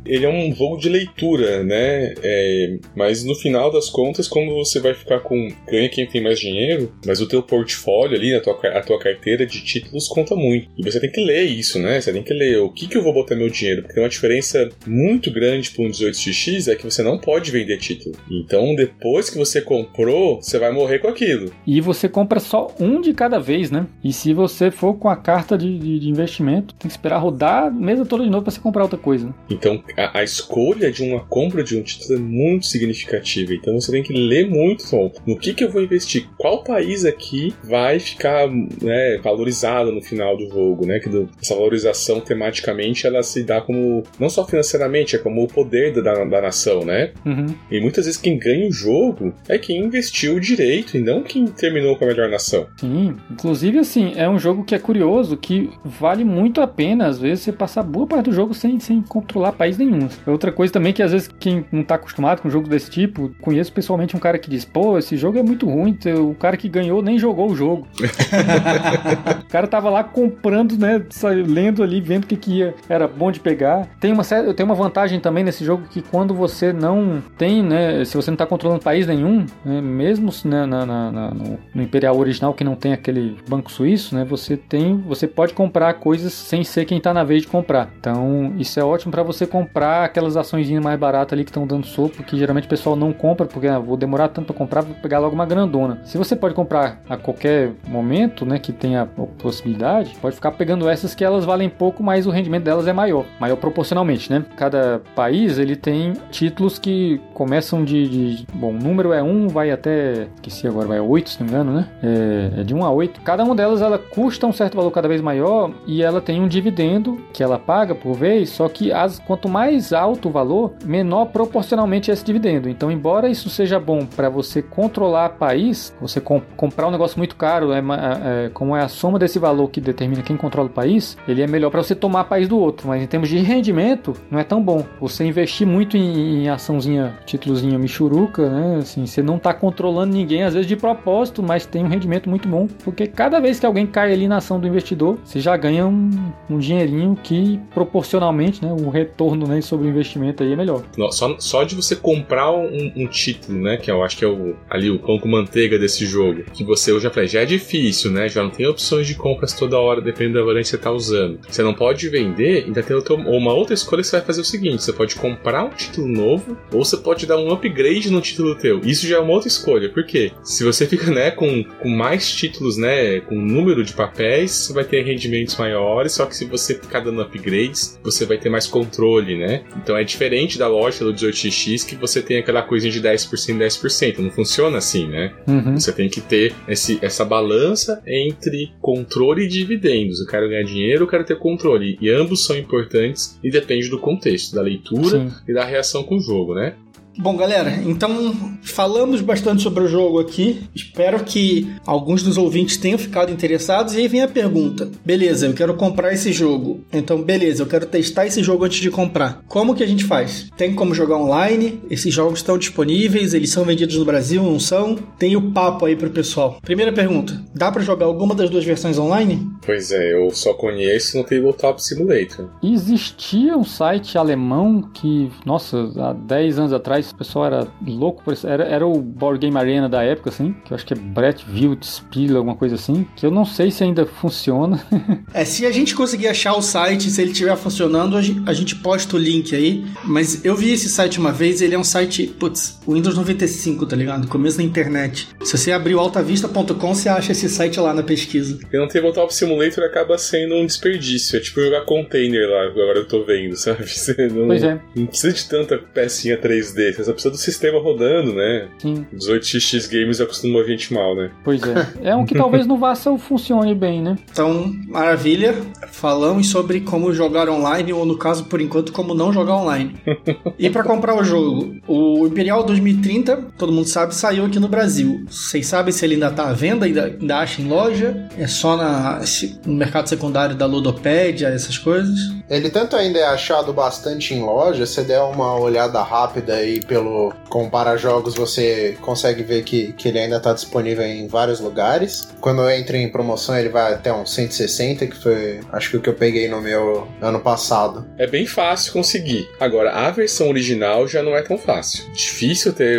Ele é um jogo de leitura, né? É, mas no final das contas, como você vai ficar com ganha quem tem mais dinheiro, mas o teu portfólio ali, a tua, a tua carteira de títulos conta muito. E você tem que ler isso, né? Você tem que ler o que, que eu vou botar meu dinheiro, porque tem uma diferença muito grande para um 18x é que você não pode vender título. Então, depois que você comprou, você vai morrer com aquilo. E você compra só um de cada vez, né? E se você for com a carta de, de, de investimento, tem que esperar rodar a mesa toda de novo para você comprar outra coisa. Né? Então, a, a, escolha de uma compra de um título é muito significativa. Então você tem que ler muito bom, no que, que eu vou investir, qual país aqui vai ficar né, valorizado no final do jogo, né? Que do, essa valorização tematicamente ela se dá como não só financeiramente, é como o poder da, da nação, né? Uhum. E muitas vezes quem ganha o jogo é quem investiu direito e não quem terminou com a melhor nação. Sim, inclusive assim, é um jogo que é curioso, que vale muito a pena, às vezes, você passar boa parte do jogo sem, sem controlar país nenhum nenhum. Outra coisa também que às vezes quem não tá acostumado com um jogo desse tipo, conheço pessoalmente um cara que diz: pô, esse jogo é muito ruim, o cara que ganhou nem jogou o jogo. o cara tava lá comprando, né, lendo ali, vendo o que, que ia, era bom de pegar. Tem uma, tem uma vantagem também nesse jogo que quando você não tem, né, se você não tá controlando país nenhum, né, mesmo né, na, na, na, no, no Imperial original que não tem aquele banco suíço, né, você tem, você pode comprar coisas sem ser quem tá na vez de comprar. Então, isso é ótimo para você comprar aquelas ações mais baratas ali que estão dando sopa, que geralmente o pessoal não compra porque ah, vou demorar tanto para comprar, vou pegar logo uma grandona. Se você pode comprar a qualquer momento, né, que tenha possibilidade, pode ficar pegando essas que elas valem pouco, mas o rendimento delas é maior, maior proporcionalmente, né? Cada país ele tem títulos que começam de, de bom, o número é 1, vai até, esqueci agora, vai a 8, se não me engano, né? É, é de 1 a 8. Cada uma delas ela custa um certo valor cada vez maior e ela tem um dividendo que ela paga por vez, só que as, quanto mais alto o valor, menor proporcionalmente esse dividendo. Então, embora isso seja bom para você controlar o país, você comp comprar um negócio muito caro, é, é, como é a soma desse valor que determina quem controla o país, ele é melhor para você tomar país do outro. Mas em termos de rendimento, não é tão bom. Você investir muito em, em açãozinha, títulozinha michuruca, né? Assim, você não está controlando ninguém, às vezes de propósito, mas tem um rendimento muito bom, porque cada vez que alguém cai ali na ação do investidor, você já ganha um, um dinheirinho que proporcionalmente, né, o retorno né, sobre investimento aí é melhor. Só, só de você comprar um, um, título, né, que eu acho que é o, ali o pão com manteiga desse jogo, que você, eu já falei, já é difícil, né, já não tem opções de compras toda hora, dependendo da variante que você está usando. Você não pode vender, ainda tem uma outra escolha que você vai fazer o seguinte, você pode comprar um título novo, ou você pode dar um upgrade no título teu. Isso já é uma outra escolha, porque se você fica, né, com, com mais títulos, né, com número de papéis, você vai ter rendimentos maiores, só que se você ficar dando upgrades, você vai ter mais controle, né? Então é diferente da loja do 18x que você tem aquela coisa de 10%, 10%. Não funciona assim, né? Uhum. Você tem que ter esse, essa balança entre controle e dividendos. Eu quero ganhar dinheiro, eu quero ter controle. E ambos são importantes e depende do contexto, da leitura Sim. e da reação com o jogo, né? Bom, galera, então falamos bastante sobre o jogo aqui. Espero que alguns dos ouvintes tenham ficado interessados. E aí vem a pergunta: beleza, eu quero comprar esse jogo. Então, beleza, eu quero testar esse jogo antes de comprar. Como que a gente faz? Tem como jogar online? Esses jogos estão disponíveis? Eles são vendidos no Brasil? Não são? Tem o papo aí pro pessoal. Primeira pergunta: dá para jogar alguma das duas versões online? Pois é, eu só conheço no Tabletop Simulator. Existia um site alemão que, nossa, há 10 anos atrás o pessoal era louco por isso. Era, era o Board Game Arena da época, assim, que eu acho que é Brett Spiel, alguma coisa assim, que eu não sei se ainda funciona. é, se a gente conseguir achar o site, se ele estiver funcionando, a gente posta o link aí. Mas eu vi esse site uma vez, ele é um site, putz, Windows 95, tá ligado? Começo da internet. Se você abrir o altavista.com, você acha esse site lá na pesquisa. E não ter Tabletop Simulator acaba sendo um desperdício. É tipo jogar container lá, agora eu tô vendo, sabe? Você não, pois é. não precisa de tanta pecinha 3D você só precisa do sistema rodando, né? Sim. 18x Games acostuma a gente mal, né? Pois é. É um que talvez no Vassa funcione bem, né? Então, maravilha. Falamos sobre como jogar online, ou no caso, por enquanto, como não jogar online. e para comprar o jogo, o Imperial 2030, todo mundo sabe, saiu aqui no Brasil. Vocês sabem se ele ainda tá à venda, ainda, ainda acha em loja? É só na, no mercado secundário da Ludopédia, essas coisas? Ele tanto ainda é achado bastante em loja, se der uma olhada rápida aí pelo Compara Jogos, você consegue ver que, que ele ainda está disponível em vários lugares. Quando entra em promoção, ele vai até uns 160, que foi acho que o que eu peguei no meu ano passado. É bem fácil conseguir. Agora, a versão original já não é tão fácil. Difícil ter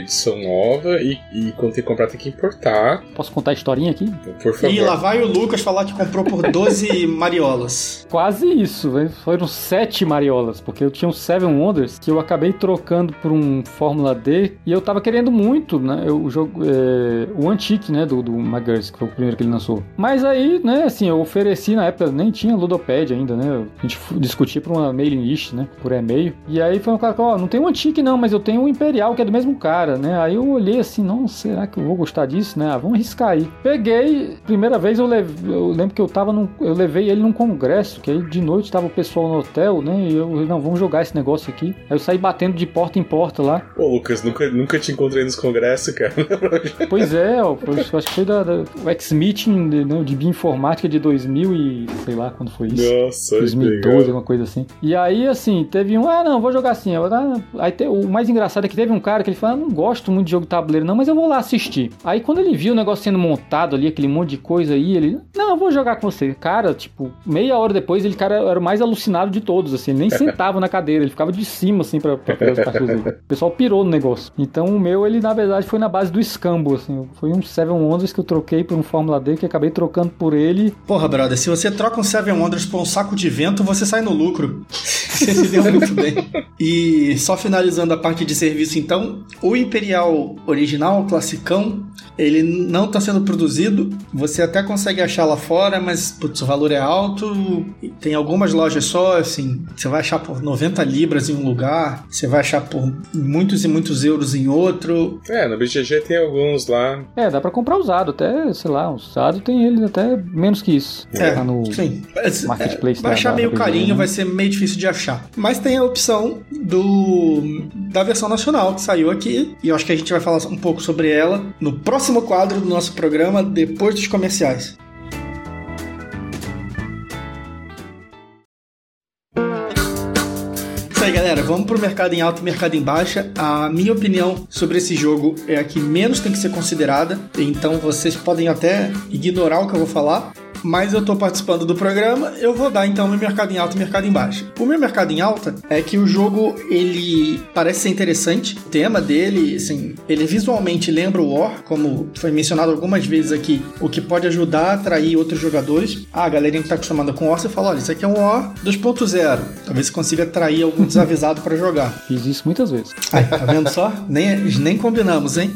edição nova e, e quando tem que comprar tem que importar. Posso contar a historinha aqui? Por favor. E lá vai o Lucas falar que comprou por 12 mariolas. Quase isso, foram 7 mariolas, porque eu tinha um Seven Wonders que eu acabei trocando por um Fórmula D e eu tava querendo muito, né? o jogo, é, o Antique, né? Do, do McGurk, que foi o primeiro que ele lançou. Mas aí, né? Assim, eu ofereci na época, nem tinha Ludopad ainda, né? A gente discutia por uma mailing list, né? Por e-mail. E aí foi um cara que, ó, não tem um Antique não, mas eu tenho um Imperial, que é do mesmo cara, né? Aí eu olhei assim, não, será que eu vou gostar disso, né? Ah, vamos arriscar aí. Peguei, primeira vez eu, leve, eu lembro que eu tava num, eu levei ele num congresso, que aí de noite tava o pessoal no hotel, né? E eu, não, vamos jogar esse negócio aqui. Aí eu saí batendo de porta em porta lá. Ô, Lucas, nunca, nunca te encontrei nos congressos, cara. pois é, ó, acho que foi da, da o X-Meeting de, não, de Bioinformática de 2000 e sei lá quando foi isso. Nossa, 2012, alguma coisa assim. E aí, assim, teve um, ah, não, vou jogar assim. Ah, aí te, o mais engraçado é que teve um cara que ele falou, ah, não gosto muito de jogo de tabuleiro não, mas eu vou lá assistir. Aí quando ele viu o negócio sendo montado ali, aquele monte de coisa aí, ele, não, eu vou jogar com você. Cara, tipo, meia hora depois, ele, cara, era o mais alucinado de todos, assim, ele nem sentava na cadeira, ele ficava de cima, assim, pra, pra fazer aí. O pessoal pirou no negócio. Então o meu, ele na verdade foi na base do escambo, assim, foi um Seven Wonders que eu troquei por um Fórmula D, que acabei trocando por ele. Porra, brother, se você troca um Seven Wonders por um saco de vento, você sai no lucro. você se deu muito bem. E só finalizando a parte de serviço, então, o Imperial original, classicão, ele não está sendo produzido. Você até consegue achar lá fora, mas putz, o valor é alto. Tem algumas lojas só, assim. Você vai achar por 90 libras em um lugar, você vai achar por muitos e muitos euros em outro. É, no BGG tem alguns lá. É, dá para comprar usado, até, sei lá, usado tem ele até menos que isso. É, tá no sim. Marketplace. É, vai achar meio carinho, vai ser meio difícil de achar. Mas tem a opção do da versão nacional que saiu aqui, e eu acho que a gente vai falar um pouco sobre ela no próximo quadro do nosso programa, depois dos comerciais. Galera. Vamos pro mercado em alta e mercado em baixa. A minha opinião sobre esse jogo é a que menos tem que ser considerada. Então vocês podem até ignorar o que eu vou falar mas eu estou participando do programa, eu vou dar então meu mercado em alta e mercado em baixa. O meu mercado em alta é que o jogo ele parece ser interessante, o tema dele, assim, ele visualmente lembra o War, como foi mencionado algumas vezes aqui, o que pode ajudar a atrair outros jogadores. Ah, a galerinha que está acostumada com War, você fala, olha, isso aqui é um War 2.0. Talvez você consiga atrair algum desavisado para jogar. Fiz isso muitas vezes. Aí, tá vendo só? Nem, nem combinamos, hein?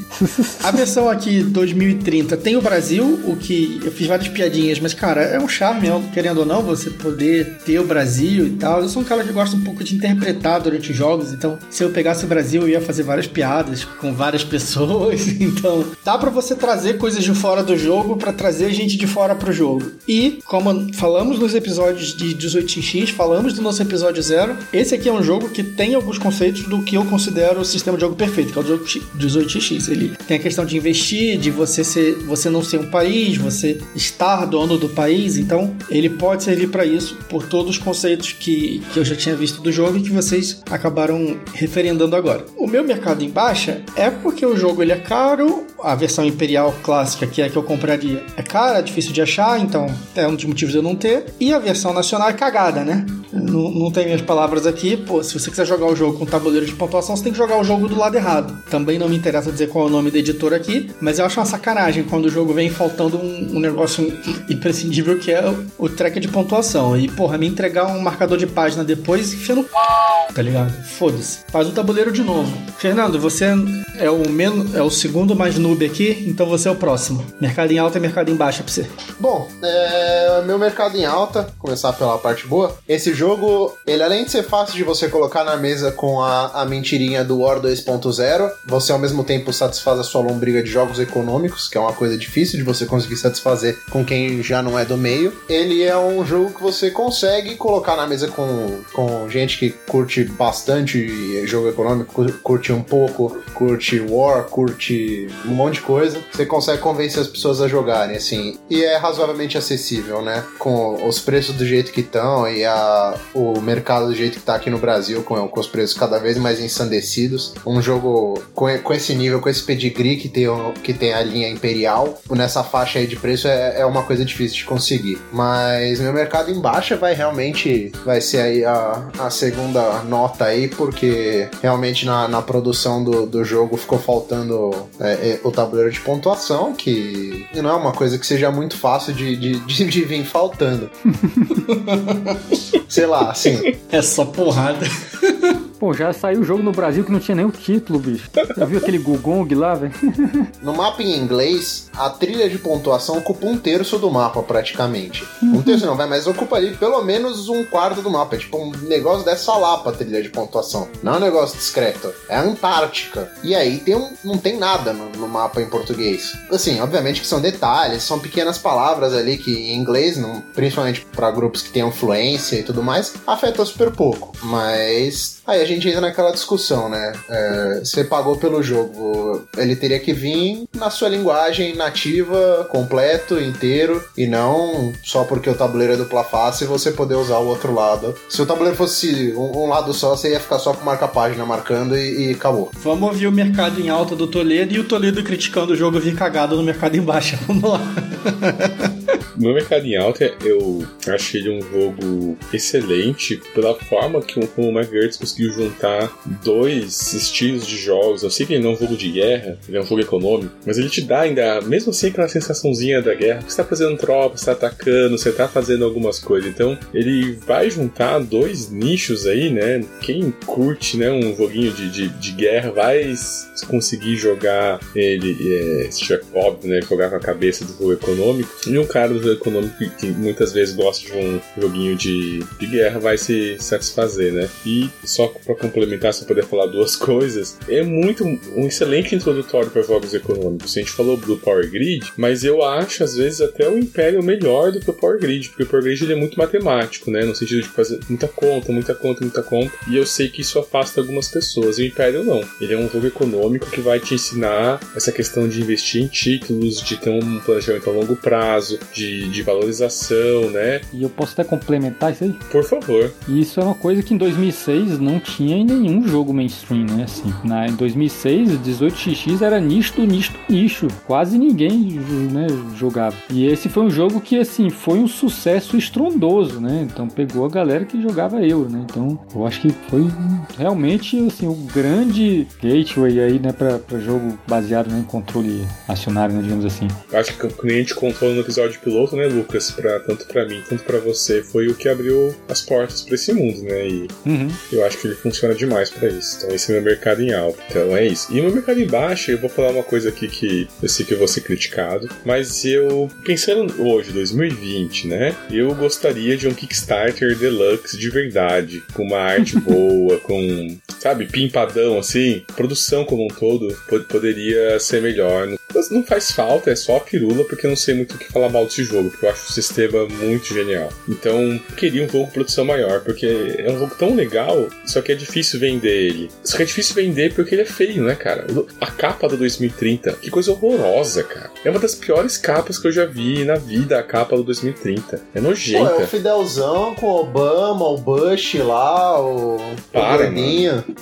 A versão aqui 2030 tem o Brasil, o que eu fiz várias piadinhas, mas mas, cara, é um charme, querendo ou não, você poder ter o Brasil e tal. Eu sou um cara que gosta um pouco de interpretar durante os jogos, então se eu pegasse o Brasil, eu ia fazer várias piadas com várias pessoas. Então, dá para você trazer coisas de fora do jogo para trazer gente de fora pro jogo. E, como falamos nos episódios de 18x, falamos do nosso episódio zero, esse aqui é um jogo que tem alguns conceitos do que eu considero o sistema de jogo perfeito, que é o jogo 18x. Ele tem a questão de investir, de você ser, você não ser um país, você estar dono do país, então ele pode servir para isso por todos os conceitos que, que eu já tinha visto do jogo e que vocês acabaram referendando agora. O meu mercado em baixa é porque o jogo ele é caro, a versão imperial clássica, que é a que eu compraria, é cara, é difícil de achar, então é um dos motivos de eu não ter, e a versão nacional é cagada, né? Não, não tem minhas palavras aqui, pô, se você quiser jogar o jogo com tabuleiro de pontuação, você tem que jogar o jogo do lado errado. Também não me interessa dizer qual é o nome da editora aqui, mas eu acho uma sacanagem quando o jogo vem faltando um, um negócio imprescindível que é o, track de pontuação. E, porra, me entregar um marcador de página depois, enfia no tá ligado? Foda-se. Faz o tabuleiro de novo. Fernando, você é o menos, é o segundo mais noob aqui, então você é o próximo. Mercado em alta e mercado em baixa pra você. Bom, é, meu mercado em alta, começar pela parte boa. Esse jogo, ele além de ser fácil de você colocar na mesa com a, a mentirinha do War 2.0, você ao mesmo tempo satisfaz a sua lombriga de jogos econômicos, que é uma coisa difícil de você conseguir satisfazer com quem já não é do meio. Ele é um jogo que você consegue colocar na mesa com, com gente que curte bastante jogo econômico, curte um pouco, curte War, curte um monte de coisa. Você consegue convencer as pessoas a jogarem, assim. E é razoavelmente acessível, né? Com os preços do jeito que estão e a, o mercado do jeito que tá aqui no Brasil, com, com os preços cada vez mais ensandecidos. Um jogo com, com esse nível, com esse pedigree que tem, que tem a linha Imperial, nessa faixa aí de preço é, é uma coisa difícil de conseguir. Mas meu mercado em baixa vai realmente vai ser aí a, a segunda nota aí, porque realmente na, na produção do, do jogo ficou faltando é, é, o tabuleiro de pontuação, que não é uma coisa que seja muito fácil de, de, de, de vir faltando. Sei lá, assim. É só porrada. Pô, já saiu o jogo no Brasil que não tinha nenhum título, bicho. Já viu aquele Gugong lá, velho? No mapa em inglês, a trilha de pontuação ocupa um terço do mapa, praticamente. Um terço não, vai, mas ocupa ali pelo menos um quarto do mapa. É tipo um negócio dessa lá pra trilha de pontuação. Não é um negócio discreto. É a Antártica. E aí tem um, não tem nada no, no mapa em português. Assim, obviamente que são detalhes, são pequenas palavras ali que em inglês, não, principalmente para grupos que têm influência e tudo mais, afeta super pouco. Mas Aí a gente entra naquela discussão, né? É, você pagou pelo jogo, ele teria que vir na sua linguagem nativa, completo, inteiro, e não só porque o tabuleiro é dupla face você poder usar o outro lado. Se o tabuleiro fosse um, um lado só, você ia ficar só com marca-página marcando e, e, acabou. Vamos ouvir o mercado em alta do Toledo e o Toledo criticando o jogo vir cagado no mercado em baixa. Vamos lá. No mercado em alta, eu achei ele um jogo excelente pela forma que o McGurts conseguiu juntar dois estilos de jogos. Eu sei que ele não é um jogo de guerra, ele é um jogo econômico, mas ele te dá ainda, mesmo assim, aquela sensaçãozinha da guerra. Você tá fazendo tropa, você tá atacando, você tá fazendo algumas coisas. Então, ele vai juntar dois nichos aí, né? Quem curte né, um joguinho de, de, de guerra vai conseguir jogar ele, é, tiver óbvio, né? Jogar com a cabeça do jogo econômico. E um cara econômico que muitas vezes gosta de um joguinho de, de guerra vai se satisfazer, né? E só para complementar, só poder falar duas coisas, é muito um excelente introdutório para jogos econômicos. A gente falou do Power Grid, mas eu acho às vezes até o Império melhor do que o Power Grid, porque o Power Grid ele é muito matemático, né? No sentido de fazer muita conta, muita conta, muita conta. E eu sei que isso afasta algumas pessoas. E o Império não. Ele é um jogo econômico que vai te ensinar essa questão de investir em títulos, de ter um planejamento a longo prazo, de, de valorização, né? E eu posso até complementar isso aí? Por favor. E isso é uma coisa que em 2006 não tinha em nenhum jogo mainstream, né? Assim, na, em 2006, 18xx era nicho do nicho do nicho. Quase ninguém né, jogava. E esse foi um jogo que, assim, foi um sucesso estrondoso, né? Então pegou a galera que jogava Euro, né? Então eu acho que foi realmente, assim, o grande gateway aí, né, pra, pra jogo baseado né, em controle acionário, né, digamos assim. Acho que o cliente contou no episódio piloto, né, Lucas, pra, tanto para mim quanto para você, foi o que abriu as portas para esse mundo, né? E uhum. eu acho que ele funciona demais para isso. Então esse é meu mercado em alta. Então é isso. E no mercado em baixa, eu vou falar uma coisa aqui que eu sei que eu vou ser criticado, mas eu, pensando hoje, 2020, né? Eu gostaria de um Kickstarter Deluxe de verdade, com uma arte boa, com, sabe, pimpadão assim. Produção como um todo poderia ser melhor. Não faz falta, é só a pirula, porque eu não sei muito o que falar mal desse jogo, porque eu acho o sistema muito genial. Então, queria um jogo com produção maior, porque é um jogo tão legal, só que é difícil vender ele. Só que é difícil vender porque ele é feio, né, cara? A capa do 2030, que coisa horrorosa, cara. É uma das piores capas que eu já vi na vida, a capa do 2030. É nojenta. Pô, é o Fidelzão com o Obama, o Bush lá, o. Para, o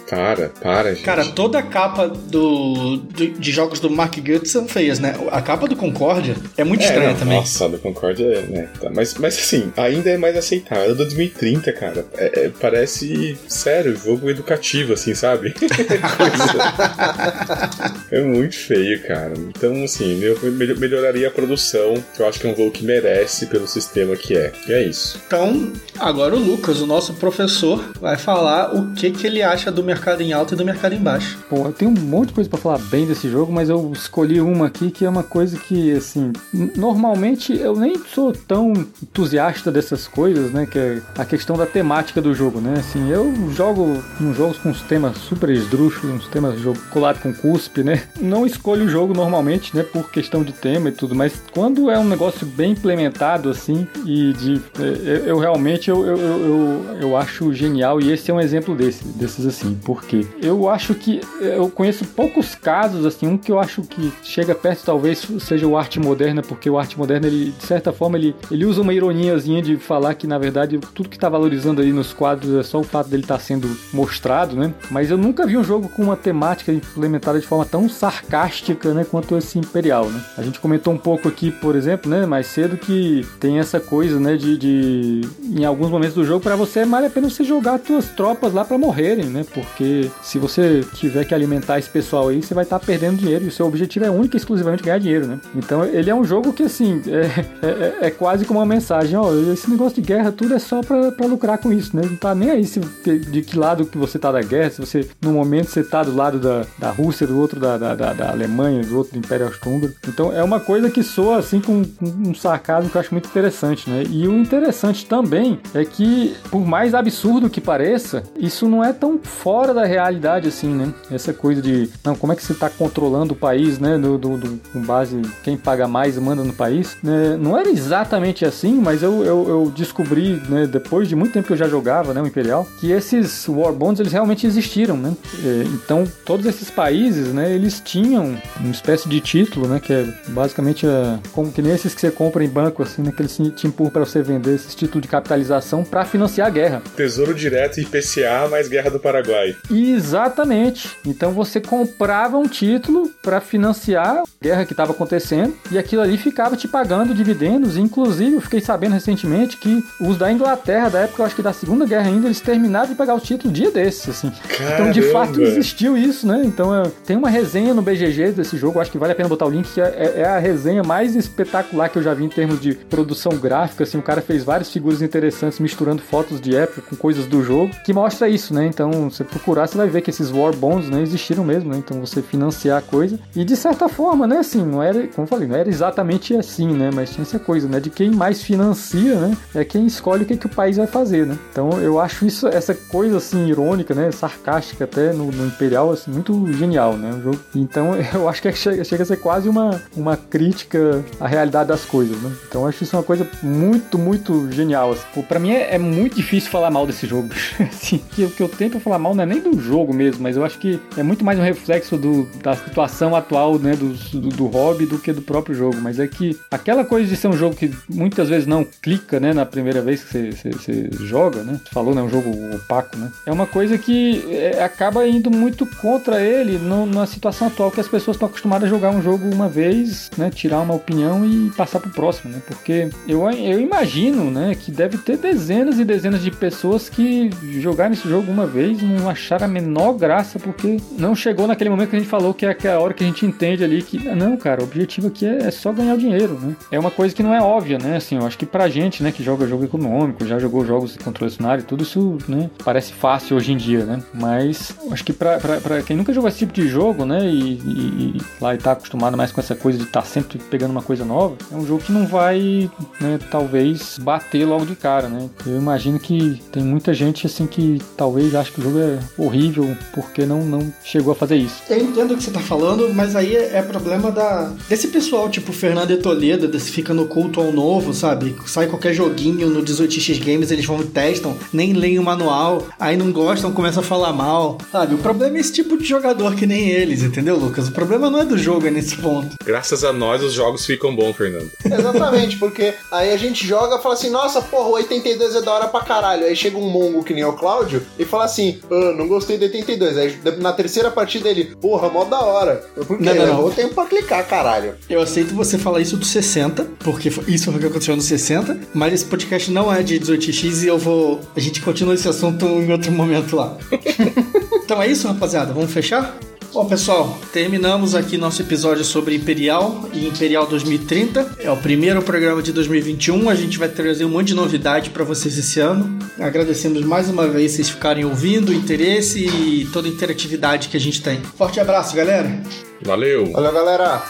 Para, para, gente. Cara, toda a capa do, do, de jogos do Mark Goetz são feias, né? A capa do Concórdia é muito é, estranha não, também. Nossa, a do Concórdia é, né? Tá, mas, mas assim, ainda é mais aceitável. A do 2030, cara, é, é, parece, sério, jogo educativo, assim, sabe? é muito feio, cara. Então, assim, eu melhoraria a produção, que eu acho que é um jogo que merece pelo sistema que é. E é isso. Então, agora o Lucas, o nosso professor, vai falar o que, que ele acha do mercado em alta e do mercado em baixo. Pô, eu tenho um monte de coisa para falar bem desse jogo, mas eu escolhi uma aqui que é uma coisa que, assim, normalmente eu nem sou tão entusiasta dessas coisas, né? Que é a questão da temática do jogo, né? Assim, eu jogo uns jogos com uns temas super esdrúxulos, uns temas jogo colado com cuspe, né? Não escolho o jogo normalmente, né? Por questão de tema e tudo, mas quando é um negócio bem implementado, assim, e de. Eu, eu realmente eu, eu, eu, eu acho genial, e esse é um exemplo desse, desses assim, porque eu acho que eu conheço poucos casos, assim, um que eu acho que chega perto talvez seja o arte moderna, porque o arte moderna, ele, de certa forma, ele, ele usa uma ironiazinha de falar que, na verdade, tudo que está valorizando ali nos quadros é só o fato dele estar tá sendo mostrado, né? Mas eu nunca vi um jogo com uma temática implementada de forma tão sarcástica, né, quanto esse Imperial, né? A gente comentou um pouco aqui, por exemplo, né, mais cedo, que tem essa coisa, né, de, de em alguns momentos do jogo, para você, vale a pena você jogar suas tropas lá para morrerem, né? Porque se você tiver que alimentar esse pessoal aí, você vai estar tá perdendo dinheiro e o seu objetivo é único e exclusivamente ganhar dinheiro, né? Então ele é um jogo que, assim, é, é, é, é quase como uma mensagem: ó, esse negócio de guerra, tudo é só pra, pra lucrar com isso, né? Não tá nem aí se, de que lado que você tá da guerra, se você, no momento, você tá do lado da, da Rússia, do outro da, da, da, da Alemanha, do outro do Império Austro-Húngaro. Então é uma coisa que soa, assim, com, com um sarcasmo que eu acho muito interessante, né? E o interessante também é que, por mais absurdo que pareça, isso não é tão fora da realidade, assim, né? Essa coisa de, não, como é que você tá controlando o país, né? Do, do, do com base quem paga mais manda no país. Né? Não era exatamente assim, mas eu, eu, eu descobri, né, depois de muito tempo que eu já jogava, né, o Imperial, que esses War Bonds, eles realmente existiram, né? É, então, todos esses países, né, eles tinham uma espécie de título, né, que é basicamente a, como que nem esses que você compra em banco, assim, né, que eles te empurram para você vender esses títulos de capitalização para financiar a guerra. Tesouro Direto IPCA mais Guerra do Paraguai. Exatamente. Então você comprava um título para financiar a guerra que estava acontecendo e aquilo ali ficava te pagando dividendos. Inclusive, eu fiquei sabendo recentemente que os da Inglaterra, da época, eu acho que da Segunda Guerra ainda, eles terminaram de pagar os títulos dia desses, assim. Caramba. Então, de fato, existiu isso, né? Então, é, tem uma resenha no BGG desse jogo, acho que vale a pena botar o link, que é, é a resenha mais espetacular que eu já vi em termos de produção gráfica, assim, o cara fez várias figuras interessantes misturando fotos de época com coisas do jogo, que mostra isso, né? Então, você procurar, você vai ver que esses War Bonds, né, existiram mesmo, né? Então, você financiar a coisa. E, de certa forma, né, assim, não era, como eu falei, não era exatamente assim, né? Mas tinha essa coisa, né? De quem mais financia, né? É quem escolhe o que, que o país vai fazer, né? Então, eu acho isso, essa coisa, assim, irônica, né? Sarcástica até no, no Imperial, assim, muito genial, né? O jogo. Então, eu acho que chega, chega a ser quase uma, uma crítica à realidade das coisas, né? Então, eu acho isso uma coisa muito, muito genial, assim. Pô, pra mim é, é muito difícil falar mal desse jogo. assim, que o que eu tento falar mal não é nem do jogo mesmo, mas eu acho que é muito mais um reflexo do, da situação atual, né, do, do, do hobby do que do próprio jogo. Mas é que aquela coisa de ser um jogo que muitas vezes não clica, né, na primeira vez que você, joga, né? Você falou, né, um jogo opaco, né? É uma coisa que é, acaba indo muito contra ele no, na situação atual que as pessoas estão acostumadas a jogar um jogo uma vez, né, tirar uma opinião e passar pro próximo, né? Porque eu, eu imagino, né, que deve ter dezenas e dezenas de pessoas que jogaram esse jogo uma vez não acharam a menor graça porque não chegou naquele momento que a gente falou que é aquela hora que a gente entende ali que não, cara, o objetivo aqui é, é só ganhar dinheiro, né? É uma coisa que não é óbvia, né? Assim, eu acho que pra gente, né, que joga jogo econômico, já jogou jogos de controle cenário, tudo isso, né, parece fácil hoje em dia, né? Mas acho que pra, pra, pra quem nunca jogou esse tipo de jogo, né, e, e, e lá e tá acostumado mais com essa coisa de estar tá sempre pegando uma coisa nova, é um jogo que não vai, né, talvez bater logo de cara, né? Eu imagino que tem muita gente assim que talvez ache que o jogo é horrível porque não, não chegou a fazer isso. Eu entendo o que você tá falando, mas aí é, é problema da desse pessoal, tipo Fernando Toledo, desse fica no culto ao novo, sabe? Sai qualquer joguinho no 18x Games, eles vão e testam, nem leem o manual, aí não gostam, começam a falar mal, sabe? O problema é esse tipo de jogador que nem eles, entendeu, Lucas? O problema não é do jogo, é nesse ponto. Graças a nós, os jogos ficam bons, Fernando. Exatamente, porque aí a gente joga e fala assim, nossa, porra, o 82 é da hora pra caralho. Aí chega um mongo que nem o Cláudio e fala assim, ah, não gostei do 82. Aí na terceira partida ele, porra, mó da hora. Por quê? Não, não, não. Levou tempo pra clicar, caralho. Eu aceito você falar isso do 60, porque isso foi o que aconteceu no 60, mas esse podcast não é de 18x e eu vou. A gente continua esse assunto em outro momento lá. então é isso, rapaziada. Vamos fechar? Bom, pessoal, terminamos aqui nosso episódio sobre Imperial e Imperial 2030. É o primeiro programa de 2021. A gente vai trazer um monte de novidade para vocês esse ano. Agradecemos mais uma vez vocês ficarem ouvindo, o interesse e toda a interatividade que a gente tem. Forte abraço, galera. Valeu! Valeu, galera.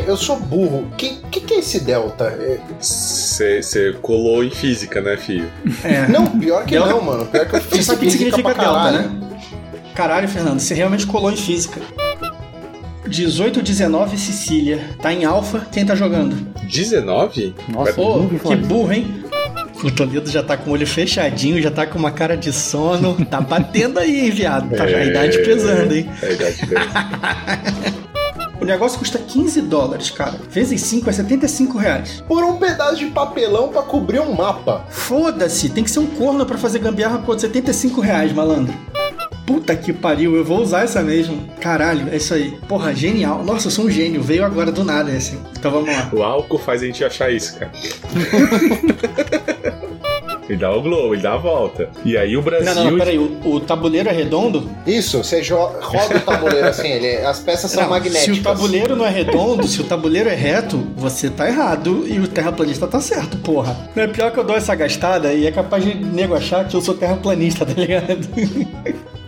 Peraí, eu sou burro. O que, que, que é esse delta? É- Você colou em física, né, filho? É. Não, pior que Delta- não, mano. Pior que eu Você fiz sabe o que significa delta, né? Caralho, Fernando, você realmente colou em física. 1819 Sicília. Tá em alfa. Quem tá jogando? 19? Nossa, Pô, que burro, hein? O Toledo já tá com o olho fechadinho, já tá com uma cara de sono. Tá batendo aí, hein, viado. Tá a idade pesando, hein? É a idade pesando. O negócio custa 15 dólares, cara. Vezes 5 é 75 reais. Por um pedaço de papelão pra cobrir um mapa. Foda-se, tem que ser um corno pra fazer gambiarra por 75 reais, malandro. Puta que pariu, eu vou usar essa mesmo. Caralho, é isso aí. Porra, genial. Nossa, eu sou um gênio. Veio agora do nada esse. Então vamos lá. O álcool faz a gente achar isso, cara. ele dá o glow, ele dá a volta. E aí o Brasil. Não, não, não, peraí. O, o tabuleiro é redondo? Isso, você roda o tabuleiro assim, ele, as peças são Não, magnéticas. Se o tabuleiro não é redondo, se o tabuleiro é reto, você tá errado e o terraplanista tá certo, porra. Não é pior que eu dou essa gastada e é capaz de nego achar que eu sou terraplanista, tá ligado?